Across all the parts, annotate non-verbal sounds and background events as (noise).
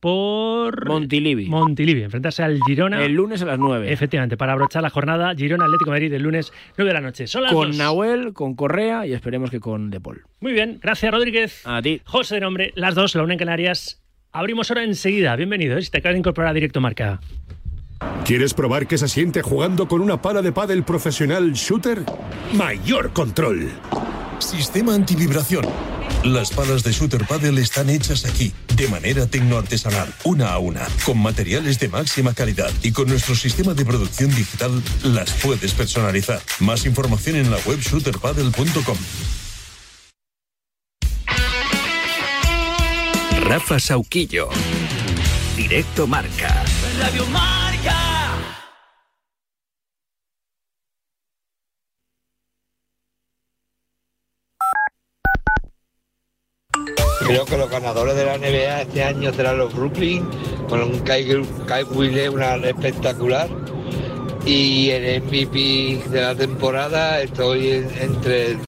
por Montilivi. Montilivi, enfrentarse al Girona. El lunes a las 9. Efectivamente, para abrochar la jornada, Girona Atlético de Madrid el lunes 9 de la noche. Son las Con. Nahuel, con Correa y esperemos que con De Paul. Muy bien, gracias Rodríguez. A ti. José de nombre, las dos, la una en Canarias. Abrimos ahora enseguida. Bienvenido, ¿eh? si te acabas de incorporar a Directo Marca. ¿Quieres probar qué se siente jugando con una pala de pádel profesional shooter? Mayor control. Sistema antivibración. Las palas de Shooter Paddle están hechas aquí, de manera tecnoartesanal, una a una, con materiales de máxima calidad y con nuestro sistema de producción digital las puedes personalizar. Más información en la web shooterpaddle.com. Rafa Sauquillo. Directo Marca. Radio. Creo que los ganadores de la NBA este año serán los Brooklyn, con un Kai Wheeler, una espectacular. Y el MVP de la temporada estoy en- entre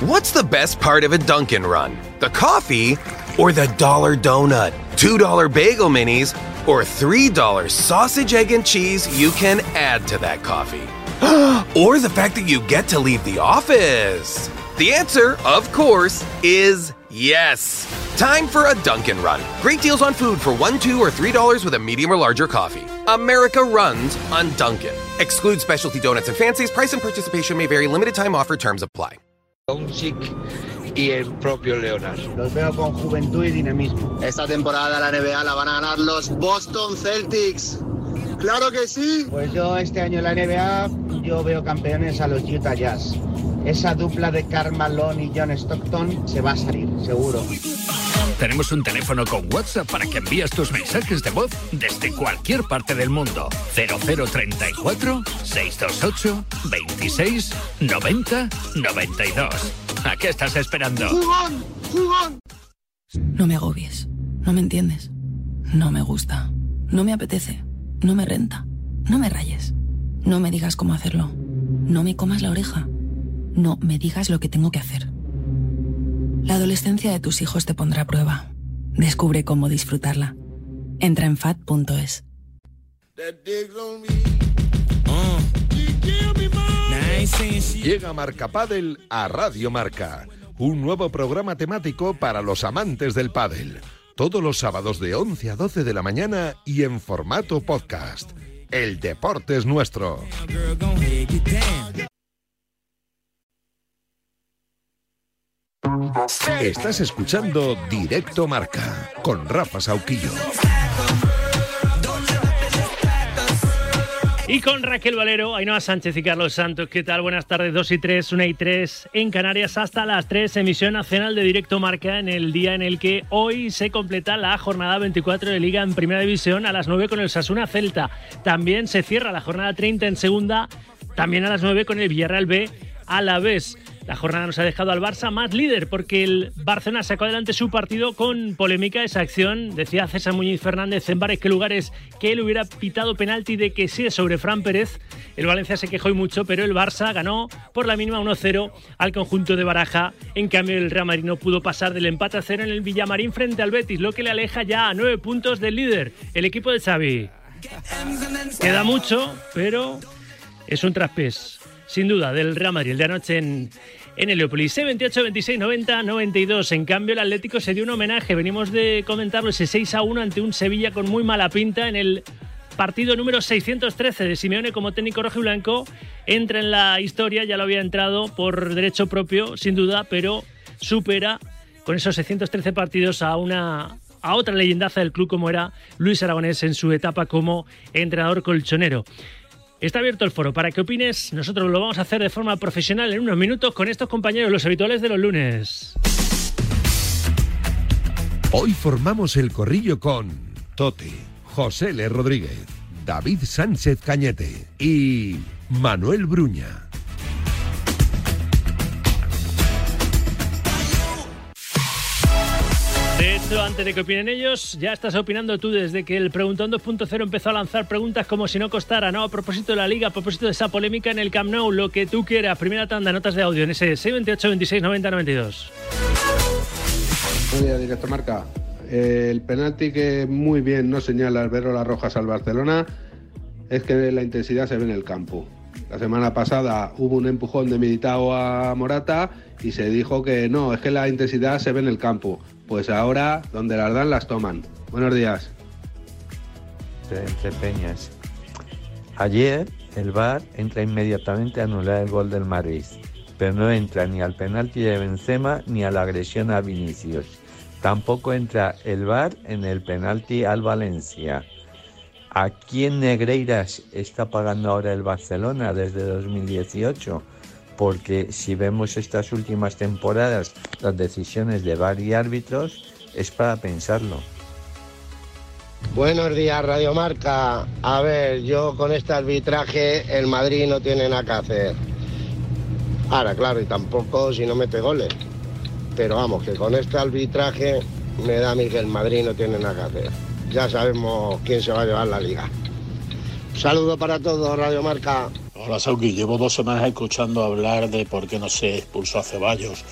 What's the best part of a Dunkin' Run? The coffee or the dollar donut? $2 bagel minis or $3 sausage, egg, and cheese you can add to that coffee? (gasps) or the fact that you get to leave the office? The answer, of course, is yes. Time for a Dunkin' Run. Great deals on food for one, two, or three dollars with a medium or larger coffee. America runs on Dunkin'. Exclude specialty donuts and fancies. Price and participation may vary. Limited time offer terms apply. Doncic y el propio Leonard. Los veo con juventud y dinamismo. Esta temporada la NBA la van a ganar los Boston Celtics. ¡Claro que sí! Pues yo este año en la NBA yo veo campeones a los Utah Jazz. Esa dupla de Karl Malone y John Stockton se va a salir, seguro. Tenemos un teléfono con WhatsApp para que envíes tus mensajes de voz desde cualquier parte del mundo. 0034 628 26 90 92. ¿A qué estás esperando? ¡Jugón! ¡Jugón! No me agobies. No me entiendes. No me gusta. No me apetece. No me renta. No me rayes. No me digas cómo hacerlo. No me comas la oreja. No me digas lo que tengo que hacer. La adolescencia de tus hijos te pondrá a prueba. Descubre cómo disfrutarla. Entra en fat.es. Llega Marca Padel a Radio Marca, un nuevo programa temático para los amantes del pádel. Todos los sábados de 11 a 12 de la mañana y en formato podcast. El deporte es nuestro. Estás escuchando Directo Marca con Rafa Sauquillo. Y con Raquel Valero, Ainhoa Sánchez y Carlos Santos. ¿Qué tal? Buenas tardes, 2 y 3, 1 y 3 en Canarias hasta las 3, emisión nacional de Directo Marca en el día en el que hoy se completa la jornada 24 de Liga en Primera División a las 9 con el Sasuna Celta. También se cierra la jornada 30 en Segunda, también a las 9 con el Villarreal B a la vez. La jornada nos ha dejado al Barça más líder porque el Barcelona sacó adelante su partido con polémica esa acción. Decía César Muñiz Fernández en varios lugares que él hubiera pitado penalti de que sí sobre Fran Pérez. El Valencia se quejó y mucho, pero el Barça ganó por la mínima 1-0 al conjunto de Baraja. En cambio, el Real Madrid no pudo pasar del empate a cero en el Villamarín frente al Betis, lo que le aleja ya a nueve puntos del líder, el equipo de Xavi. Queda mucho, pero es un traspés sin duda, del Real Madrid de anoche en, en Heliópolis. 28, 26, 90, 92. En cambio, el Atlético se dio un homenaje. Venimos de comentarlo ese 6 a 1 ante un Sevilla con muy mala pinta en el partido número 613 de Simeone como técnico rojo y blanco. Entra en la historia, ya lo había entrado por derecho propio, sin duda, pero supera con esos 613 partidos a una a otra leyendaza del club como era Luis Aragonés en su etapa como entrenador colchonero. Está abierto el foro para que opines. Nosotros lo vamos a hacer de forma profesional en unos minutos con estos compañeros, los habituales de los lunes. Hoy formamos el corrillo con Tote, José L. Rodríguez, David Sánchez Cañete y Manuel Bruña. Antes de que opinen ellos, ya estás opinando tú desde que el Preguntón 2.0 empezó a lanzar preguntas como si no costara, ¿no? A propósito de la liga, a propósito de esa polémica en el Camp Nou, lo que tú quieras. Primera tanda, notas de audio en ese 628 26 90 92. Buenos días, directo marca. el penalti que muy bien no señala Albero Las Rojas al Barcelona es que la intensidad se ve en el campo. La semana pasada hubo un empujón de Militao a Morata y se dijo que no, es que la intensidad se ve en el campo. Pues ahora, donde las dan, las toman. Buenos días. Entre Peñas. Ayer el VAR entra inmediatamente a anular el gol del Madrid, pero no entra ni al penalti de Benzema ni a la agresión a Vinicius. Tampoco entra el VAR en el penalti al Valencia. ¿A quién Negreiras está pagando ahora el Barcelona desde 2018? Porque si vemos estas últimas temporadas, las decisiones de VAR y árbitros, es para pensarlo. Buenos días, Radio Marca. A ver, yo con este arbitraje, el Madrid no tiene nada que hacer. Ahora, claro, y tampoco si no mete goles. Pero vamos, que con este arbitraje me da a mí que el Madrid no tiene nada que hacer. Ya sabemos quién se va a llevar la liga. saludo para todos, Radio Marca. Hola, Sauki. Llevo dos semanas escuchando hablar de por qué no se expulsó a Ceballos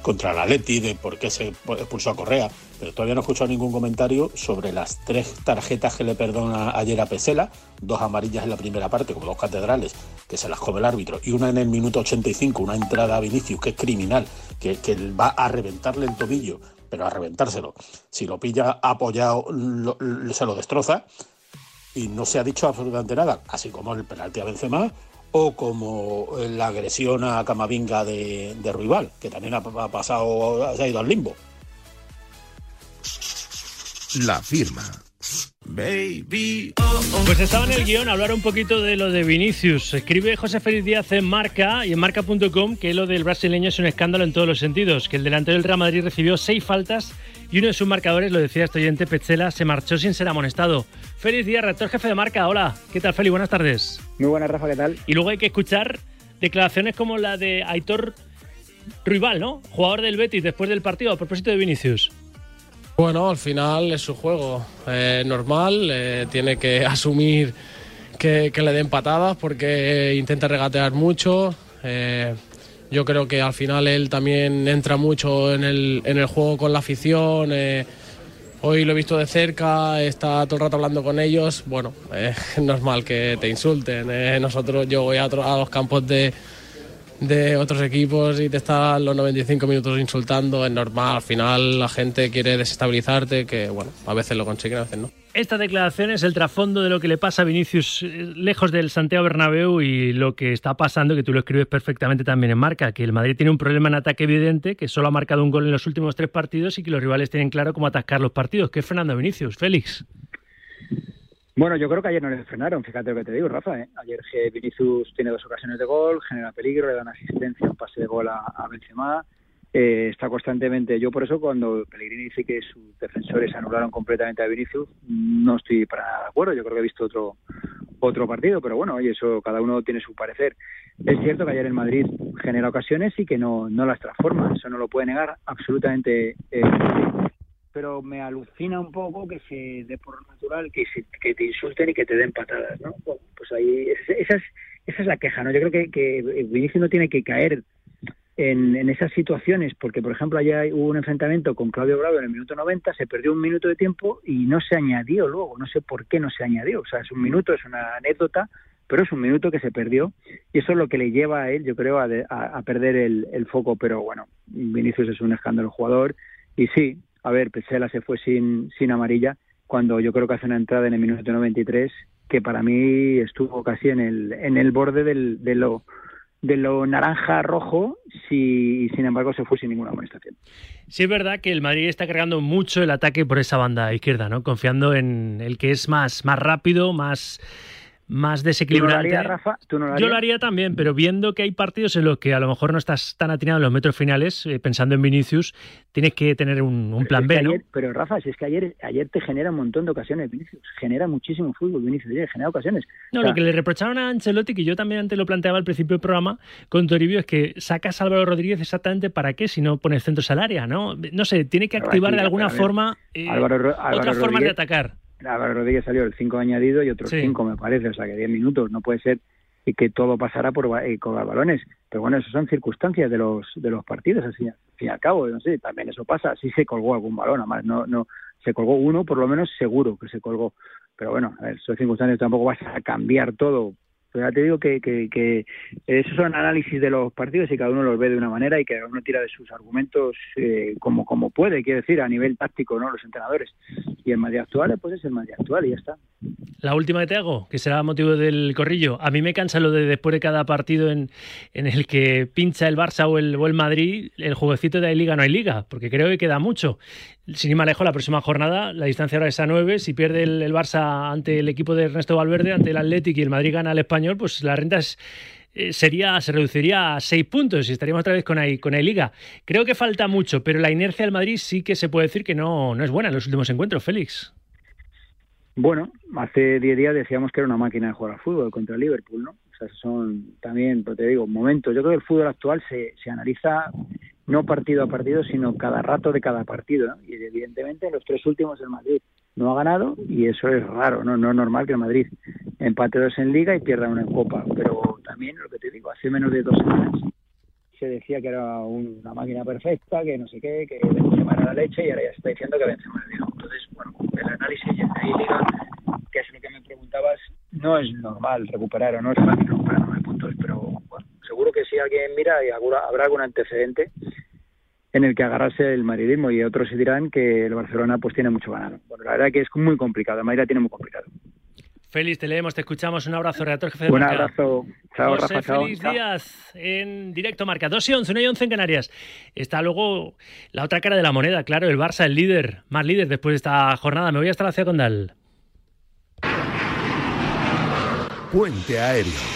contra la Leti, de por qué se expulsó a Correa, pero todavía no he escuchado ningún comentario sobre las tres tarjetas que le perdona ayer a Pesela, dos amarillas en la primera parte, como dos catedrales, que se las come el árbitro, y una en el minuto 85, una entrada a Vinicius, que es criminal, que, que va a reventarle el tobillo, pero a reventárselo. Si lo pilla apoyado, se lo destroza, y no se ha dicho absolutamente nada, así como el penalti a Benzema o como la agresión a Camavinga de, de Ruibal, que también ha, pasado, se ha ido al limbo. La firma. Baby. Pues estaba en el guion hablar un poquito de lo de Vinicius. Escribe José Félix Díaz en Marca y en marca.com que lo del brasileño es un escándalo en todos los sentidos, que el delantero del Real Madrid recibió seis faltas y uno de sus marcadores, lo decía este oyente, Petzela, se marchó sin ser amonestado. Félix Díaz, rector jefe de Marca. Hola, ¿qué tal Félix? Buenas tardes. Muy buenas, Rafa, ¿qué tal? Y luego hay que escuchar declaraciones como la de Aitor Ruibal, ¿no? Jugador del Betis después del partido a propósito de Vinicius. Bueno, al final es su juego. Eh, normal, eh, tiene que (laughs) asumir que, le den patadas porque intenta regatear mucho. Eh, yo creo que al final él también entra mucho en el, en el juego con la afición. Hoy lo he visto de cerca, está todo el rato hablando con ellos. Bueno, (laughs) es normal que te insulten. nosotros, yo voy a los campos de de otros equipos y te están los 95 minutos insultando, es normal. Al final la gente quiere desestabilizarte, que bueno, a veces lo consiguen, a veces no. Esta declaración es el trasfondo de lo que le pasa a Vinicius eh, lejos del Santiago Bernabéu y lo que está pasando, que tú lo escribes perfectamente también en marca, que el Madrid tiene un problema en ataque evidente, que solo ha marcado un gol en los últimos tres partidos y que los rivales tienen claro cómo atacar los partidos, que es Fernando Vinicius. Félix. Bueno, yo creo que ayer no le frenaron, fíjate lo que te digo, Rafa. ¿eh? Ayer Vinicius tiene dos ocasiones de gol, genera peligro, le da una asistencia, un pase de gol a, Benzema. Eh, está constantemente. Yo por eso cuando Pellegrini dice que sus defensores anularon completamente a Vinicius, no estoy para nada de acuerdo. Yo creo que he visto otro otro partido, pero bueno, oye, eso cada uno tiene su parecer. Es cierto que ayer el Madrid genera ocasiones y que no, no las transforma, eso no lo puede negar absolutamente eh, pero me alucina un poco que se dé por natural que, que te insulten y que te den patadas, ¿no? pues ahí, esa es, esa es la queja, ¿no? Yo creo que, que Vinicius no tiene que caer en, en, esas situaciones, porque por ejemplo ayer hubo un enfrentamiento con Claudio Bravo en el minuto 90, se perdió un minuto de tiempo y no se añadió luego, no sé por qué no se añadió, o sea, es un minuto, es una anécdota, pero es un minuto que se perdió y eso es lo que le lleva a él, yo creo, a, a, perder el, el, foco, pero bueno, Vinicius es un escándalo jugador y sí, a ver, Pesela se fue sin, sin amarilla cuando yo creo que hace una entrada en el minuto 93 que para mí estuvo casi en el, en el borde del, de lo de lo naranja rojo si sin embargo se fue sin ninguna amonestación. Sí es verdad que el Madrid está cargando mucho el ataque por esa banda izquierda, ¿no? Confiando en el que es más más rápido, más más desequilibrante. Yo lo haría también, pero viendo que hay partidos en los que a lo mejor no estás tan atinado en los metros finales, eh, pensando en Vinicius, tienes que tener un, plan B, ¿no? pero Rafa, si es que ayer, ayer te genera un montón de ocasiones Vinicius, genera muchísimo fútbol Vinicius, genera ocasiones. No, lo que le reprocharon a Ancelotti, que yo también antes lo planteaba al principio del programa con Toribio, es que sacas a Álvaro Rodríguez exactamente para qué si no pones centros al área, ¿no? No sé, tiene que activar de alguna forma eh, otra forma de atacar. Álvaro Rodríguez salió el 5 añadido y otros 5 me parece, o sea que 10 minutos, no puede ser y que todo pasara por eh, con balones. Pero bueno, eso son circunstancias de los de los partidos, así, al fin y al cabo, no sé, también eso pasa, si se colgó algún balón, además no, no se colgó uno, por lo menos seguro que se colgó. Pero bueno, a ver, son circunstancias, tampoco vas a cambiar todo ya te digo que, que, que, esos son análisis de los partidos y cada uno los ve de una manera y cada uno tira de sus argumentos eh, como, como puede, quiero decir, a nivel táctico, ¿no? Los entrenadores. Y el Madrid actual, pues es el Madrid actual y ya está. La última que te hago, que será motivo del corrillo. A mí me cansa lo de después de cada partido en, en el que pincha el Barça o el, o el Madrid, el jueguecito de hay liga no hay liga, porque creo que queda mucho. Sin ir más lejos, la próxima jornada, la distancia ahora es a 9. Si pierde el, el Barça ante el equipo de Ernesto Valverde, ante el Atlético y el Madrid gana al Español, pues la renta eh, sería, se reduciría a seis puntos y estaríamos otra vez con ahí, con liga. Creo que falta mucho, pero la inercia del Madrid sí que se puede decir que no, no es buena en los últimos encuentros, Félix. Bueno, hace 10 días decíamos que era una máquina de jugar al fútbol contra Liverpool, ¿no? O sea, son también, pues te digo, momentos. Yo creo que el fútbol actual se, se analiza no partido a partido, sino cada rato de cada partido. Y evidentemente en los tres últimos el Madrid no ha ganado y eso es raro, ¿no? No es normal que el Madrid empate dos en Liga y pierda una en Copa. Pero también, lo que te digo, hace menos de dos semanas se decía que era una máquina perfecta, que no sé qué, que Benzema era la leche y ahora ya se está diciendo que Benzema era el Entonces, bueno, el análisis de Liga, que es lo que me preguntabas, no es normal recuperar o no es fácil recuperar nueve puntos, pero bueno, seguro que si alguien mira y habrá algún antecedente en el que agarrarse el madridismo y otros dirán que el Barcelona pues tiene mucho ganado. Verdad que es muy complicado, Madrid la tiene muy complicado. Félix, te leemos, te escuchamos. Un abrazo, redactor jefe de Un abrazo. Chao, José Rafa, Félix Díaz en directo marca. 2 y 11, 1 y 11 en Canarias. Está luego la otra cara de la moneda, claro, el Barça, el líder, más líder después de esta jornada. Me voy hasta la ciudad condal. Puente aéreo.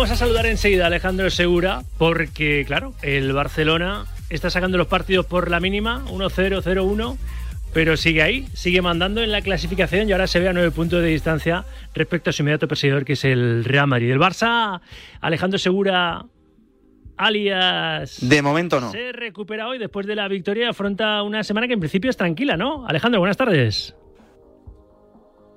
Vamos a saludar enseguida a Alejandro Segura, porque, claro, el Barcelona está sacando los partidos por la mínima, 1-0, 0-1, pero sigue ahí, sigue mandando en la clasificación y ahora se ve a nueve puntos de distancia respecto a su inmediato perseguidor, que es el Real Madrid. El Barça, Alejandro Segura, alias. De momento no. Se recupera hoy después de la victoria y afronta una semana que en principio es tranquila, ¿no? Alejandro, buenas tardes.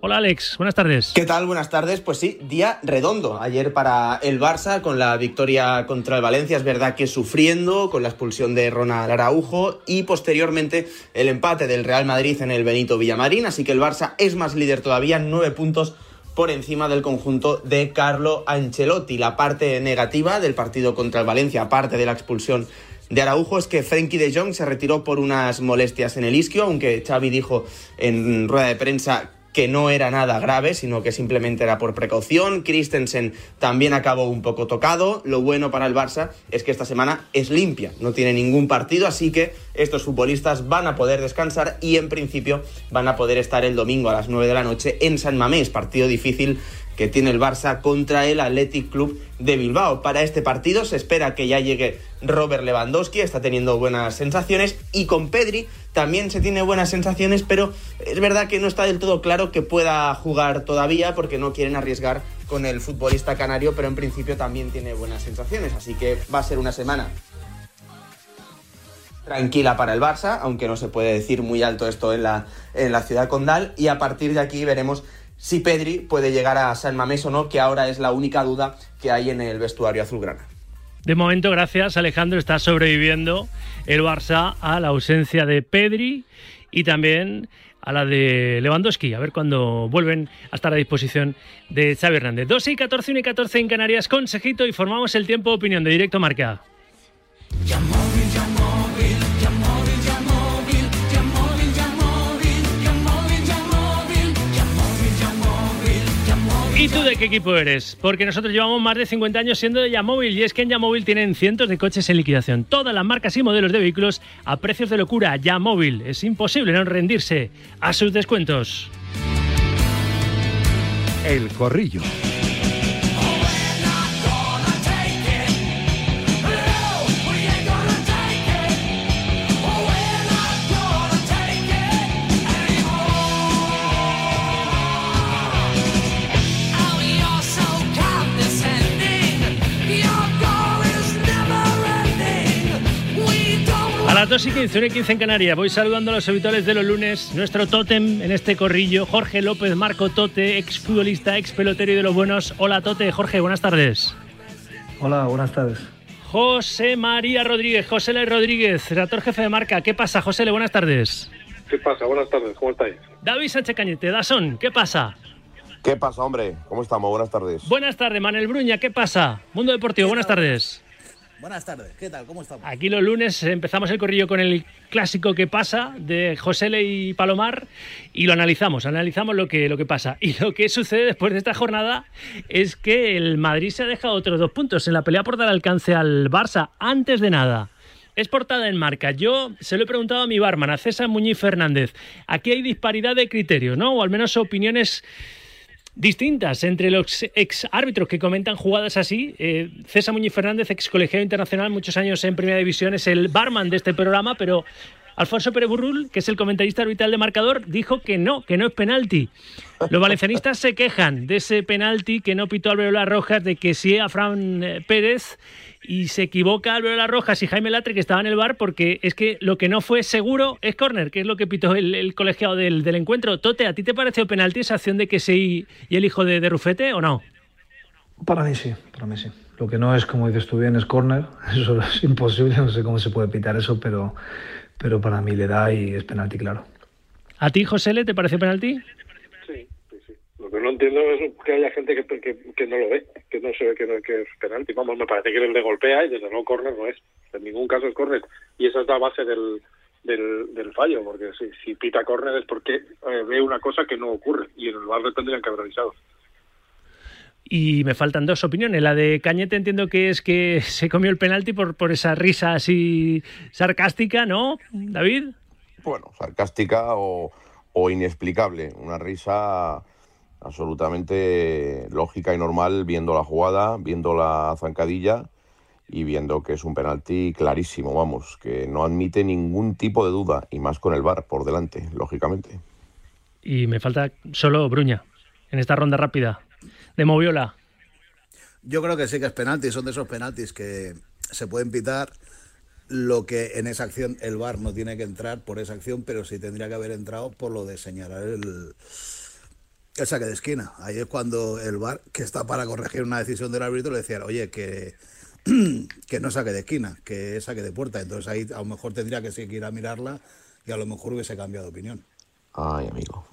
Hola Alex, buenas tardes. ¿Qué tal? Buenas tardes. Pues sí, día redondo ayer para el Barça con la victoria contra el Valencia. Es verdad que sufriendo con la expulsión de Ronald Araujo y posteriormente el empate del Real Madrid en el Benito Villamarín. Así que el Barça es más líder todavía, nueve puntos por encima del conjunto de Carlo Ancelotti. La parte negativa del partido contra el Valencia, aparte de la expulsión de Araujo es que Frenkie de Jong se retiró por unas molestias en el isquio, aunque Xavi dijo en rueda de prensa que no era nada grave, sino que simplemente era por precaución. Christensen también acabó un poco tocado. Lo bueno para el Barça es que esta semana es limpia, no tiene ningún partido, así que estos futbolistas van a poder descansar y en principio van a poder estar el domingo a las 9 de la noche en San Mamés, partido difícil que tiene el Barça contra el Athletic Club de Bilbao. Para este partido se espera que ya llegue Robert Lewandowski, está teniendo buenas sensaciones y con Pedri también se tiene buenas sensaciones, pero es verdad que no está del todo claro que pueda jugar todavía porque no quieren arriesgar con el futbolista canario, pero en principio también tiene buenas sensaciones, así que va a ser una semana tranquila para el Barça, aunque no se puede decir muy alto esto en la, en la ciudad condal, y a partir de aquí veremos si Pedri puede llegar a San Mamés o no, que ahora es la única duda que hay en el vestuario azulgrana. De momento, gracias Alejandro, está sobreviviendo el Barça a la ausencia de Pedri y también a la de Lewandowski. A ver cuándo vuelven a estar a disposición de Xavi Hernández. 12 y 14, 1 y 14 en Canarias, consejito y formamos el tiempo de opinión de Directo Marca. ¿Y tú de qué equipo eres? Porque nosotros llevamos más de 50 años siendo de Yamóvil y es que en Yamóvil tienen cientos de coches en liquidación. Todas las marcas y modelos de vehículos a precios de locura. Yamóvil. Es imposible no rendirse a sus descuentos. El corrillo. Las 2 y 15, 1 y 15 en Canarias, voy saludando a los habituales de los lunes. Nuestro tótem en este corrillo, Jorge López Marco Tote, ex futbolista, ex pelotero y de los buenos. Hola Tote, Jorge, buenas tardes. Hola, buenas tardes. José María Rodríguez, José L. Rodríguez, redactor jefe de marca. ¿Qué pasa, José L? Buenas tardes. ¿Qué pasa? Buenas tardes, ¿cómo estáis? David Sánchez Cañete, Dasón, ¿qué pasa? ¿Qué pasa, hombre? ¿Cómo estamos? Buenas tardes. Buenas tardes, Manel Bruña, ¿qué pasa? Mundo Deportivo, buenas tardes. Buenas tardes, ¿qué tal? ¿Cómo estamos? Aquí los lunes empezamos el corrillo con el clásico que pasa de José Le y Palomar y lo analizamos, analizamos lo que, lo que pasa. Y lo que sucede después de esta jornada es que el Madrid se ha dejado otros dos puntos en la pelea por dar alcance al Barça. Antes de nada, es portada en marca. Yo se lo he preguntado a mi barman, a César Muñiz Fernández. Aquí hay disparidad de criterios, ¿no? O al menos opiniones distintas entre los ex árbitros que comentan jugadas así. Eh, César Muñiz Fernández, ex colegiado internacional, muchos años en Primera División, es el barman de este programa, pero Alfonso Pérez Burrul, que es el comentarista arbitral de marcador, dijo que no, que no es penalti. Los valencianistas se quejan de ese penalti que no pitó Alberola Rojas, de que sí a Fran eh, Pérez y se equivoca Alberola Rojas y Jaime Latre, que estaba en el bar, porque es que lo que no fue seguro es córner, que es lo que pitó el, colegiado del, encuentro. Tote, ¿a ti te pareció penalti esa acción de que sí y el hijo de, de Rufete o no? Para mí sí, para mí sí. Lo que no es, como dices tú bien, es córner. (laughs) Eso es imposible, no sé cómo se puede pitar eso, pero pero para mí le da y es penalti, claro. ¿A ti, José, le te parece penalti? Sí, sí, sí. Lo que no entiendo es que haya gente que, que, no lo ve, que no se ve que, no, que es penalti. Vamos, me parece que el de golpea y desde luego córner no es. En ningún caso es córner. Y esa es la base del, del, del fallo, porque si, si pita córner es porque eh, ve una cosa que no ocurre y en el barrio tendrían que haber avisado. Y me faltan dos opiniones. La de Cañete entiendo que es que (laughs) se comió el penalti por, por esa risa así sarcástica, ¿no, David? Bueno, sarcástica o, o inexplicable. Una risa absolutamente lógica y normal viendo la jugada, viendo la zancadilla y viendo que es un penalti clarísimo, vamos, que no admite ningún tipo de duda y más con el VAR por delante, lógicamente. Y me falta solo Bruña en esta ronda rápida de Moviola. Yo creo que sí que es penalti, son de esos penaltis que se pueden pitar lo que en esa acción el VAR no tiene que entrar por esa acción, pero sí tendría que haber entrado por lo de señalar el, el saque de esquina. Ahí es cuando el VAR, que está para corregir una decisión del árbitro, le decía, oye, que, (clears throat) que no saque de esquina, que saque de puerta. Entonces ahí a lo mejor tendría que seguir a mirarla y a lo mejor hubiese cambiado de opinión. Ay, amigo.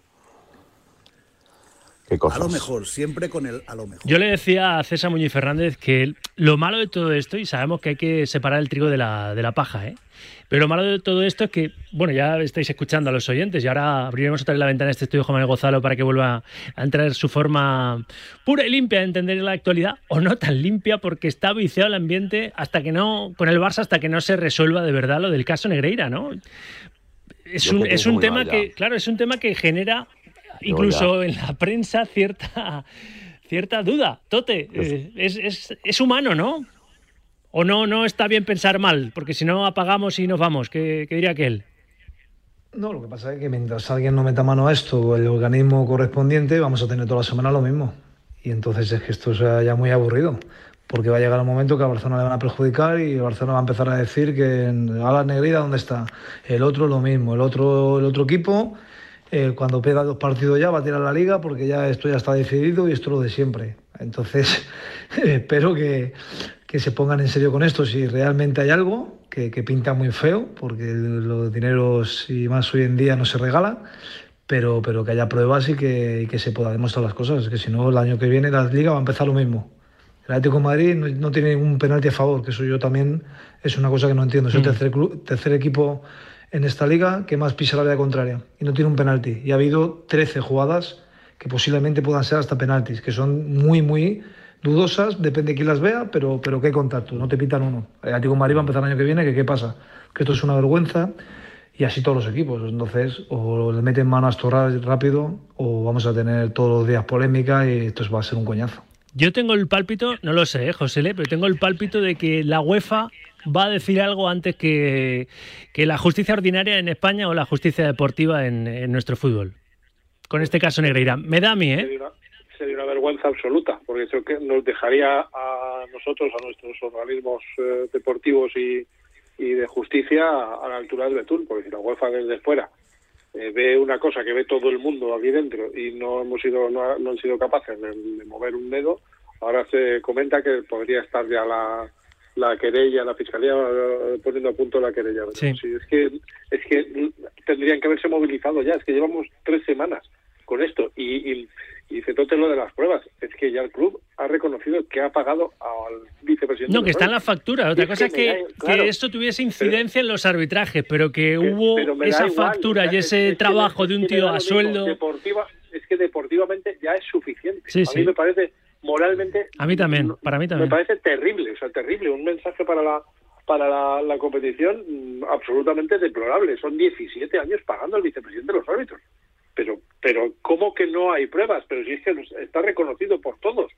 A lo mejor, siempre con el a lo mejor. Yo le decía a César Muñoz Fernández que lo malo de todo esto, y sabemos que hay que separar el trigo de la, de la paja, ¿eh? Pero lo malo de todo esto es que, bueno, ya estáis escuchando a los oyentes y ahora abriremos otra vez la ventana de este estudio Juan Manuel Gozalo para que vuelva a entrar su forma pura y limpia de entender la actualidad, o no tan limpia porque está viciado el ambiente hasta que no, con el Barça, hasta que no se resuelva de verdad lo del caso Negreira, ¿no? Es un, es un tema que, claro, es un tema que genera incluso en la prensa cierta, cierta duda. Tote, eh, es, es, es, humano, ¿no? ¿O no, no está bien pensar mal? Porque si no apagamos y nos vamos. ¿Qué, qué diría aquel? No, lo que pasa es que mientras alguien no meta mano a esto, el organismo correspondiente, vamos a tener toda la semana lo mismo. Y entonces es que esto sea ya muy aburrido, porque va a llegar un momento que a Barcelona le van a perjudicar y Barcelona va a empezar a decir que a la negrida, ¿dónde está? El otro lo mismo, el otro, el otro equipo eh, cuando pega dos partidos ya va a tirar la liga porque ya esto ya está decidido y esto es lo de siempre. Entonces, (laughs) espero que, se pongan en serio con esto si realmente hay algo que, pinta muy feo, porque los dineros y más hoy en día no se regalan, pero, pero que haya pruebas y que, que se pueda demostrar las cosas, que si no el año que viene la liga va a empezar lo mismo. El Atlético de Madrid no, tiene ningún penalti a favor, que eso yo también es una cosa que no entiendo. Es el mm. tercer, tercer equipo en esta liga que más pisa la vida contraria y no tiene un penalti. Y ha habido 13 jugadas que posiblemente puedan ser hasta penaltis, que son muy, muy dudosas, depende de quién las vea, pero, pero qué contacto, no te pitan uno. El Atlético Madrid va a empezar el año que viene, que qué pasa, que esto es una vergüenza y así todos los equipos. Entonces, o le meten mano a esto rápido o vamos a tener todos los días polémica y esto va a ser un coñazo. Yo tengo el pálpito, no lo sé, ¿eh, José, pero tengo el pálpito de que la UEFA va a decir algo antes que, la justicia ordinaria en España o la justicia deportiva en, nuestro fútbol. Con este caso Negreira. Me da a mí, ¿eh? Sería una, vergüenza absoluta, porque eso que nos dejaría a nosotros, a nuestros organismos eh, deportivos y, y de justicia a, la altura del Betún, porque si la UEFA desde fuera eh, ve una cosa que ve todo el mundo aquí dentro y no hemos sido no, han sido capaces de, mover un dedo, ahora se comenta que podría estar ya la, la querella, la fiscalía eh, poniendo a punto la querella. Sí. es que es que tendrían que haberse movilizado ya, es que llevamos tres semanas con esto y, y, y Cetote lo de las pruebas, es que ya el club ha reconocido que ha pagado al vicepresidente. No, que está en la factura. Otra cosa es que, que, esto tuviese incidencia en los arbitrajes, pero que hubo esa factura y ese trabajo de un tío a sueldo. Deportiva, es que deportivamente ya es suficiente. a mí me parece moralmente. A mí también, para mí también. Me parece terrible, o sea, terrible. Un mensaje para la para la, la competición mm, absolutamente deplorable. Son 17 años pagando al vicepresidente de los árbitros pero pero cómo que no hay pruebas pero si es que está reconocido por todos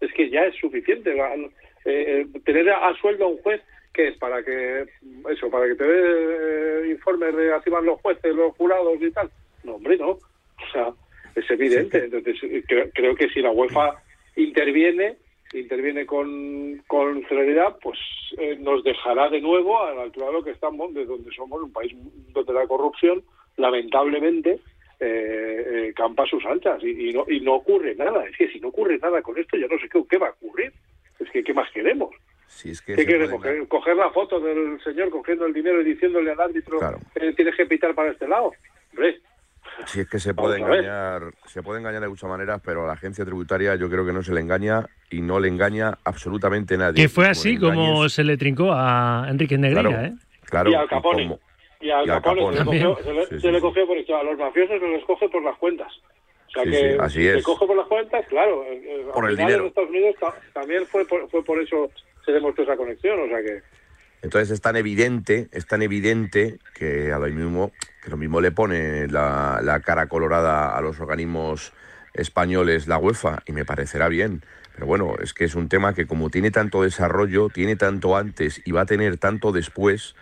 es que ya es suficiente eh, eh, tener a sueldo a un juez que es para que eso para que te dé eh, informes reciban los jueces los jurados y tal no hombre no o sea es evidente entonces creo, que si la UEFA interviene interviene con, con celeridad, pues nos dejará de nuevo a la altura de lo que estamos, de donde somos un país donde la corrupción, lamentablemente, eh, eh, campa sus anchas y, no, y no ocurre nada. Es que si no ocurre nada con esto, ya no sé qué, qué va a ocurrir. Es que, ¿qué más queremos? ¿Qué queremos? ¿Coger la foto del señor cogiendo el dinero y diciéndole al árbitro que tienes que pitar para este lado? Hombre, si es que se puede engañar, se puede engañar de muchas maneras, pero a la agencia tributaria yo creo que no se le engaña y no le engaña absolutamente nadie. Que fue así como se le trincó a Enrique Negreira, ¿eh? Claro, y al Capone. Y al Capone, se, le cogió, se, le, cogió por esto. A los mafiosos se les coge por las cuentas. O sea que así se coge por las cuentas, claro. Eh, eh, por el dinero. En Estados Unidos también fue por, fue por eso se demostró esa conexión, o sea que... Entonces es tan evidente, es tan evidente que a lo mismo, que lo mismo le pone la, cara colorada a los organismos españoles la UEFA y me parecerá bien. Pero bueno, es que es un tema que como tiene tanto desarrollo, tiene tanto antes y va a tener tanto después,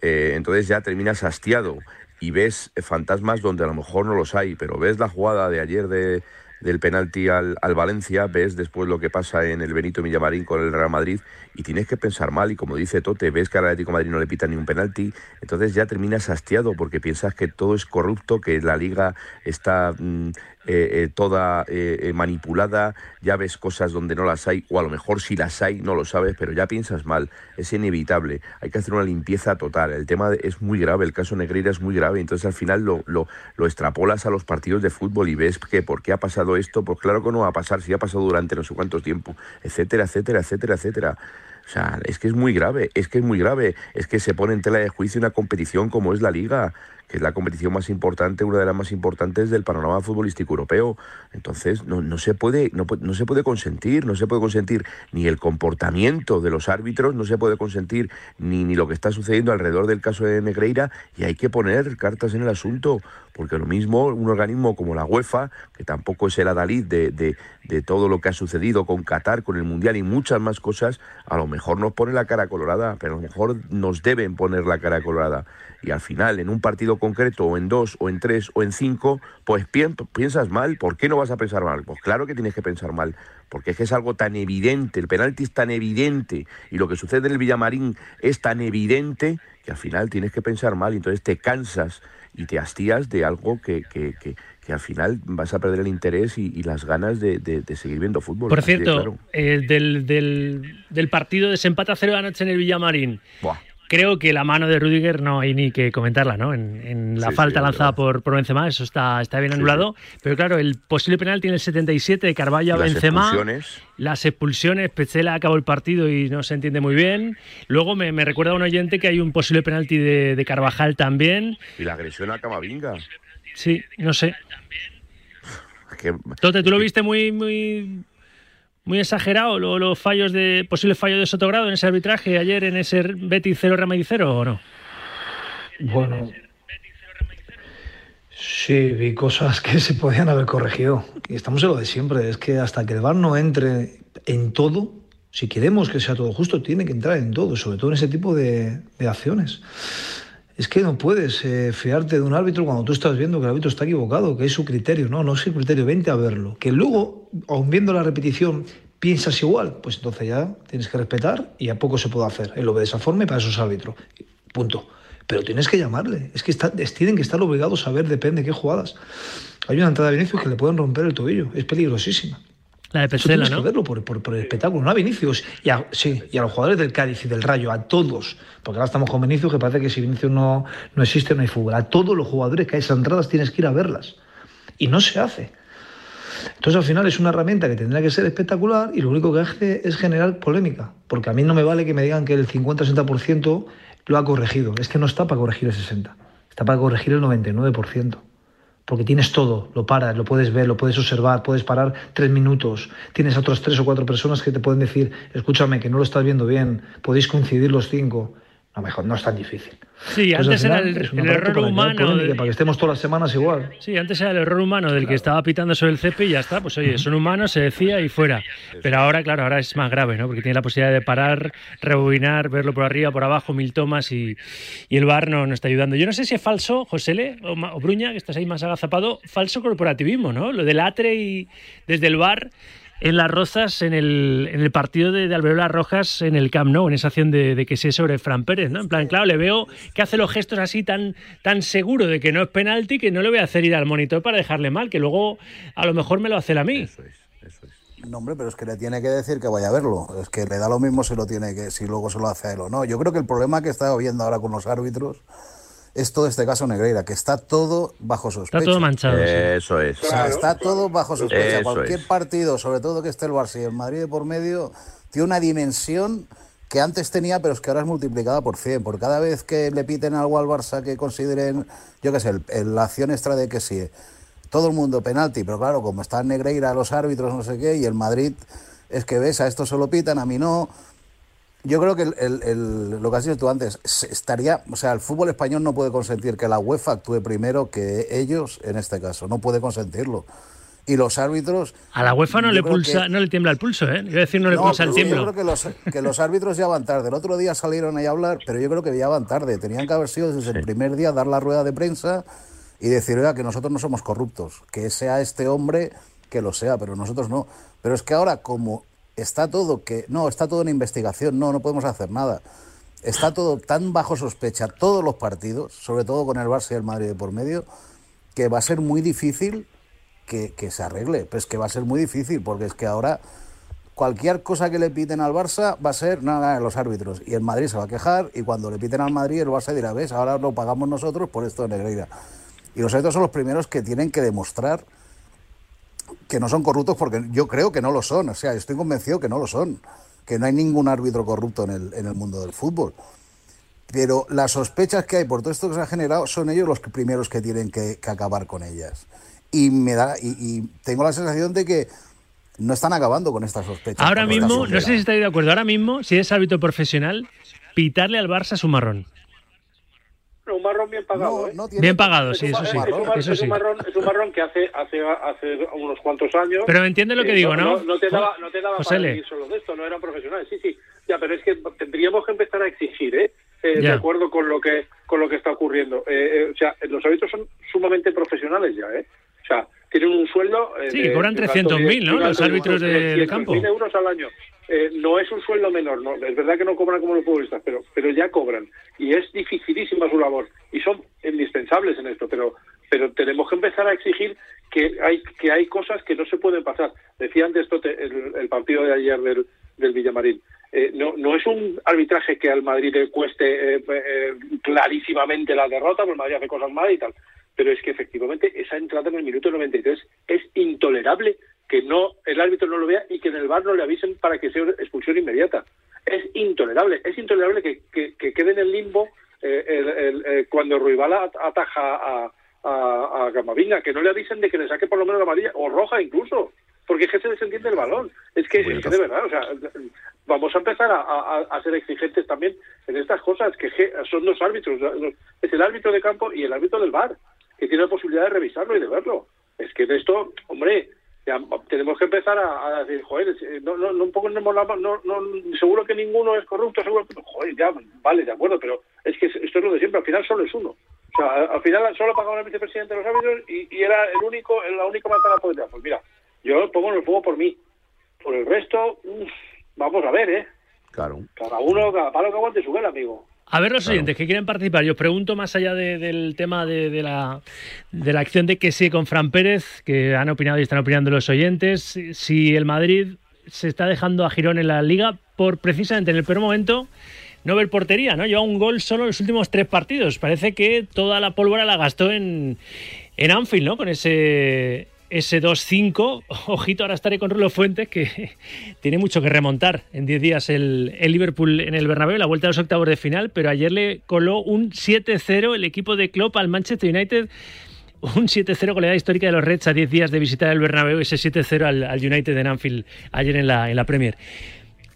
eh, entonces ya terminas hastiado y ves fantasmas donde a lo mejor no los hay, pero ves la jugada de ayer de, del penalti al, al, Valencia, ves después lo que pasa en el Benito Villamarín con el Real Madrid y tienes que pensar mal y como dice Tote, ves que al Atlético Madrid no le pita ni un penalti, entonces ya terminas hastiado porque piensas que todo es corrupto, que la liga está mm, eh, eh, toda eh, manipulada, ya ves cosas donde no las hay, o a lo mejor si las hay no lo sabes, pero ya piensas mal, es inevitable, hay que hacer una limpieza total, el tema es muy grave, el caso Negreira es muy grave, entonces al final lo, lo, lo, extrapolas a los partidos de fútbol y ves que por qué ha pasado esto, pues claro que no va a pasar, si ha pasado durante no sé cuánto tiempo, etcétera, etcétera, etcétera, etcétera. O sea, es que es muy grave, es que es muy grave, es que se pone en tela de juicio una competición como es la liga que es la competición más importante, una de las más importantes del panorama futbolístico europeo. Entonces, no, no, se puede, no, no, se puede consentir, no se puede consentir ni el comportamiento de los árbitros, no se puede consentir ni, ni lo que está sucediendo alrededor del caso de Negreira, y hay que poner cartas en el asunto, porque lo mismo un organismo como la UEFA, que tampoco es el adalid de, todo lo que ha sucedido con Qatar, con el Mundial y muchas más cosas, a lo mejor nos pone la cara colorada, pero a lo mejor nos deben poner la cara colorada y al final en un partido concreto o en dos o en tres o en cinco, pues piensas mal. ¿Por qué no vas a pensar mal? Pues claro que tienes que pensar mal, porque es que es algo tan evidente, el penalti es tan evidente y lo que sucede en el Villamarín es tan evidente que al final tienes que pensar mal y entonces te cansas y te hastías de algo que, que, que, al final vas a perder el interés y, las ganas de, de, seguir viendo fútbol. Por cierto, eh, del, del, del, partido de desempate a cero de anoche en el Villamarín. Buah creo que la mano de Rudiger no hay ni que comentarla, ¿no? En, la falta lanzada por, por Benzema, eso está, está bien anulado. Pero claro, el posible penal tiene el 77 de Carvalho a Benzema. Expulsiones. Las expulsiones, Petzela acabó el partido y no se entiende muy bien. Luego me, me recuerda un oyente que hay un posible penalti de, de Carvajal también. Y la agresión a Camavinga. Sí, no sé. Tote, tú lo viste muy, muy muy exagerado los fallos de posibles fallos de Sotogrado en ese arbitraje ayer en ese Betis 0 Real 0 o no? Bueno, sí, vi cosas que se podían haber corregido. Y estamos en lo de siempre, es que hasta que el VAR no entre en todo, si queremos que sea todo justo, tiene que entrar en todo, sobre todo en ese tipo de acciones. Es que no puedes eh, fiarte de un árbitro cuando tú estás viendo que el árbitro está equivocado, que es su criterio. No, no es su criterio, vente a verlo. Que luego, aun viendo la repetición, piensas igual, pues entonces ya tienes que respetar y a poco se puede hacer. Él lo ve de esa forma y para eso es árbitro. punto. Pero tienes que llamarle. Es que está, tienen que estar obligados a ver, depende de qué jugadas. Hay una entrada de Vinicius que le pueden romper el tobillo. Es peligrosísima. La de Pesela, ¿no? Que verlo por, por, el espectáculo, no a Vinicius. Y a, sí, y a los jugadores del Cádiz y del Rayo, a todos. Porque ahora estamos con Vinicius, que parece que si Vinicius no, no existe, no hay fútbol. A todos los jugadores que hay esas entradas tienes que ir a verlas. Y no se hace. Entonces al final es una herramienta que tendría que ser espectacular y lo único que hace es generar polémica. Porque a mí no me vale que me digan que el 50-60% lo ha corregido. Es que no está para corregir el 60%. Está para corregir el 99% porque tienes todo, lo paras, lo puedes ver, lo puedes observar, puedes parar tres minutos, tienes a otras tres o cuatro personas que te pueden decir, escúchame, que no lo estás viendo bien, podéis coincidir los cinco. No, mejor, no es tan difícil. Sí, antes era el, error humano. para que estemos todas las semanas igual. Sí, antes era el error humano del que estaba pitando sobre el cepe y ya está. Pues oye, son humanos, se decía y fuera. Pero ahora, claro, ahora es más grave, ¿no? Porque tiene la posibilidad de parar, rebobinar, verlo por arriba, por abajo, mil tomas y, el bar no, no, está ayudando. Yo no sé si es falso, José o, o Bruña, que estás ahí más agazapado, falso corporativismo, ¿no? Lo del atre y desde el bar en Las Rozas, en el, en el partido de, de Alberola Rojas en el Camp Nou, en esa acción de, que sí sobre Fran Pérez, ¿no? En plan, claro, le veo que hace los gestos así tan, tan seguro de que no es penalti que no le voy a hacer ir al monitor para dejarle mal, que luego a lo mejor me lo hace a mí. Eso es, eso es. No, hombre, pero es que le tiene que decir que vaya a verlo. Es que le da lo mismo si lo tiene que, si luego se lo hace a él o no. Yo creo que el problema que está viendo ahora con los árbitros es todo este caso Negreira, que está todo bajo sospecha. Está todo manchado. Eso es. O sea, está todo bajo sospecha. Cualquier partido, sobre todo que esté el Barça y el Madrid de por medio, tiene una dimensión que antes tenía, pero es que ahora es multiplicada por 100. Por cada vez que le piten algo al Barça que consideren, yo qué sé, la acción extra de que sí, todo el mundo penalti, pero claro, como está Negreira los árbitros, no sé qué, y el Madrid es que ves, a esto se lo pitan, a mí no yo creo que el, lo que has dicho tú antes, estaría, o sea, el fútbol español no puede consentir que la UEFA actúe primero que ellos en este caso, no puede consentirlo. Y los árbitros. A la UEFA no le pulsa, no le tiembla el pulso, ¿eh? A decir no le pulsa el tiemblo. Yo creo que los, que los árbitros ya van tarde. El otro día salieron ahí a hablar, pero yo creo que ya van tarde. Tenían que haber sido desde el primer día dar la rueda de prensa y decir, oiga, que nosotros no somos corruptos, que sea este hombre que lo sea, pero nosotros no. Pero es que ahora, como está todo que no, está todo en investigación, no, no podemos hacer nada. Está todo tan bajo sospecha, todos los partidos, sobre todo con el Barça y el Madrid de por medio, que va a ser muy difícil que, se arregle. Pues que va a ser muy difícil, porque es que ahora cualquier cosa que le piten al Barça va a ser nada, los árbitros. Y el Madrid se va a quejar, y cuando le piten al Madrid, el Barça dirá, ves, ahora lo pagamos nosotros por esto de Negreira. Y los árbitros son los primeros que tienen que demostrar que no son corruptos porque yo creo que no lo son. O sea, estoy convencido que no lo son. Que no hay ningún árbitro corrupto en el, en el mundo del fútbol. Pero las sospechas que hay por todo esto que se ha generado son ellos los primeros que tienen que, acabar con ellas. Y me da y, tengo la sensación de que no están acabando con estas sospechas. Ahora mismo, no sé si estáis de acuerdo, ahora mismo, si es árbitro profesional, pitarle al Barça es un marrón un marrón bien pagado. ¿eh? bien pagado, sí, eso sí. Es un, marrón, es un marrón que hace, hace, hace unos cuantos años. Pero entiende lo que digo, ¿no? No, te daba, no te daba para decir solo de esto, no eran profesionales. Sí, sí. Ya, pero es que tendríamos que empezar a exigir, ¿eh? eh de acuerdo con lo que con lo que está ocurriendo. Eh, eh, o sea, los árbitros son sumamente profesionales ya, ¿eh? O sea, tienen un sueldo. sí, que cobran 300.000, ¿no? Los árbitros de, de campo. euros al año. Eh, no es un sueldo menor, no, es verdad que no cobran como los futbolistas, pero, pero ya cobran. Y es dificilísima su labor. Y son indispensables en esto, pero, pero tenemos que empezar a exigir que hay, que hay cosas que no se pueden pasar. Decía antes el, partido de ayer del, del Villamarín. Eh, no, no es un arbitraje que al Madrid le cueste eh, clarísimamente la derrota, porque el Madrid hace cosas mal y tal. Pero es que efectivamente esa entrada en el minuto 93 es intolerable que no el árbitro no lo vea y que en el bar no le avisen para que sea expulsión inmediata. Es intolerable, es intolerable que, que, quede en el limbo eh, el, eh, cuando Ruibala ataja a, a, a que no le avisen de que le saque por lo menos la amarilla, o roja incluso, porque es que se desentiende el balón. Es que, es que de verdad, o sea, vamos a empezar a, a, ser exigentes también en estas cosas, que son dos árbitros, es el árbitro de campo y el árbitro del bar, que tiene la posibilidad de revisarlo y de verlo. Es que de esto, hombre, tenemos que empezar a, decir, joder, no, no, no, un poco no, no, seguro que ninguno es corrupto, seguro que, joder, ya, vale, de acuerdo, pero es que esto es lo de siempre, al final solo es uno. O sea, al final solo pagaba el vicepresidente de los árbitros y, era el único, la única manzana poder Pues mira, yo pongo en el fuego por mí. Por el resto, vamos a ver, ¿eh? Claro. Cada uno, cada palo que aguante su vela, amigo. A ver los oyentes que quieren participar. Yo os pregunto más allá del tema de, la, de la acción de que sí con Fran Pérez, que han opinado y están opinando los oyentes, si el Madrid se está dejando a Girón en la liga por precisamente en el peor momento no ver portería, ¿no? Lleva un gol solo en los últimos tres partidos. Parece que toda la pólvora la gastó en, en Anfield, ¿no? Con ese, ese 2-5. Ojito, ahora estaré con Rulo Fuentes, que (laughs) tiene mucho que remontar en 10 días el, el, Liverpool en el Bernabéu, la vuelta a los octavos de final, pero ayer le coló un 7-0 el equipo de Klopp al Manchester United. Un 7-0 goleada histórica de los Reds a 10 días de visitar el Bernabéu, ese 7-0 al, al, United en Anfield ayer en la, en la Premier.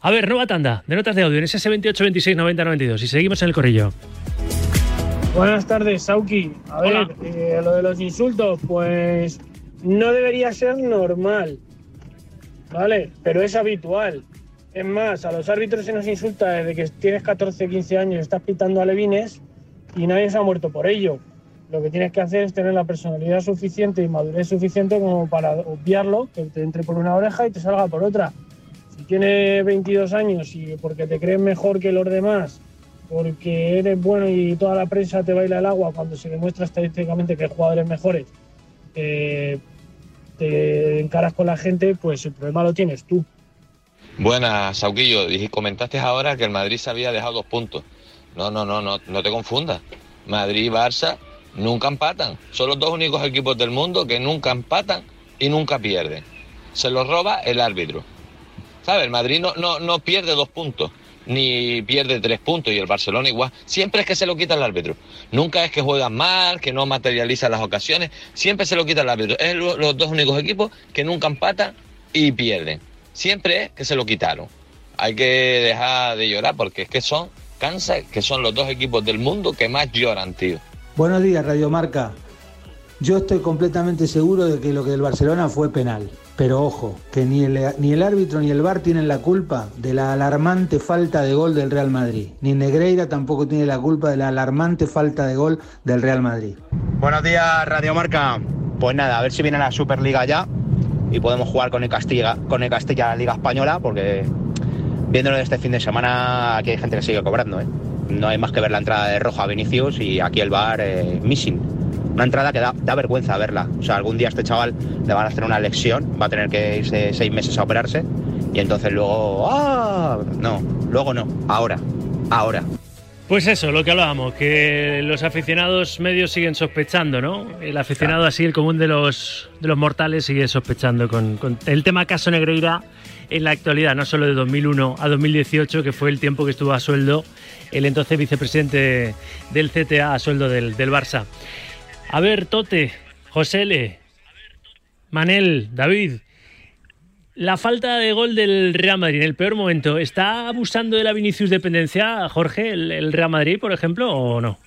A ver, nueva tanda de notas de audio en ese 28 26 90 92 y seguimos en el corrillo. Buenas tardes, Sauki. A ver, eh, lo de los insultos, pues no debería ser normal, ¿vale? Pero es habitual. Es más, a los árbitros se nos insulta desde que tienes 14, 15 años, estás pitando alevines y nadie se ha muerto por ello. Lo que tienes que hacer es tener la personalidad suficiente y madurez suficiente como para obviarlo, que te entre por una oreja y te salga por otra si tienes 22 años y porque te crees mejor que los demás, porque eres bueno y toda la prensa te baila el agua cuando se demuestra estadísticamente que hay jugadores mejores, te encaras con la gente, pues el problema lo tienes tú. Buenas, Sauquillo. Comentaste ahora que el Madrid se había dejado dos puntos. No, no, no, no, no te confundas. Madrid y Barça nunca empatan. Son los dos únicos equipos del mundo que nunca empatan y nunca pierden. Se los roba el árbitro. El Madrid no, no, no pierde dos puntos, ni pierde tres puntos, y el Barcelona igual. Siempre es que se lo quita el árbitro. Nunca es que juegan mal, que no materializa las ocasiones. Siempre se lo quita el árbitro. Es los dos únicos equipos que nunca empatan y pierden. Siempre es que se lo quitaron. Hay que dejar de llorar porque es que son, cansa, que son los dos equipos del mundo que más lloran, tío. Buenos días, Radio Marca. Yo estoy completamente seguro de que lo que del Barcelona fue penal. Pero ojo, que ni el, ni el árbitro ni el VAR tienen la culpa de la alarmante falta de gol del Real Madrid. Ni Negreira tampoco tiene la culpa de la alarmante falta de gol del Real Madrid. Buenos días, Radio Marca. Pues nada, a ver si viene la Superliga ya y podemos jugar con el Castilla, con el Castilla la Liga Española, porque viéndolo de este fin de semana, aquí hay gente que sigue cobrando. ¿eh? No hay más que ver la entrada de Rojo a Vinicius y aquí el VAR eh, missing una entrada que da, vergüenza verla. O sea, algún día este chaval le van a hacer una lección, va a tener que irse seis meses a operarse y entonces luego, ¡ah! No, luego no, ahora, ahora. Pues eso, lo que hablábamos, que los aficionados medios siguen sospechando, ¿no? El aficionado así, el común de los, de los mortales, sigue sospechando con, con, el tema caso Negreira en la actualidad, no solo de 2001 a 2018, que fue el tiempo que estuvo a sueldo el entonces vicepresidente del CTA a sueldo del, del Barça. A ver, Tote, José L., Manel, David, la falta de gol del Real Madrid en el peor momento, ¿está abusando de la Vinicius dependencia, Jorge, el, Real Madrid, por ejemplo, o no?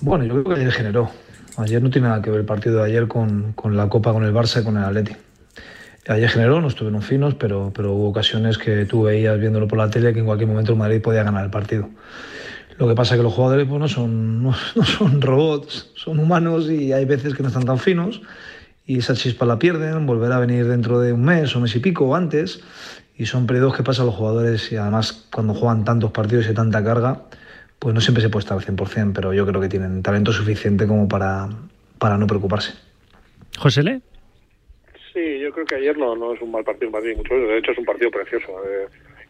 Bueno, yo creo que ayer generó. Ayer no tiene nada que ver el partido de ayer con, la Copa, con el Barça y con el Atleti. Ayer generó, no estuvieron finos, pero, pero hubo ocasiones que tú veías viéndolo por la tele que en cualquier momento el Madrid podía ganar el partido. Lo que pasa es que los jugadores pues, no, son, (laughs) no, son robots, son humanos y hay veces que no están tan finos y esa chispa la pierden, volverá a venir dentro de un mes o mes y pico o antes y son periodos que pasan los jugadores y además cuando juegan tantos partidos y tanta carga, pues no siempre se puede estar al 100%, pero yo creo que tienen talento suficiente como para, para no preocuparse. José Le. Sí, yo creo que ayer no, no es un mal partido Madrid, mucho de hecho es un partido precioso. Eh,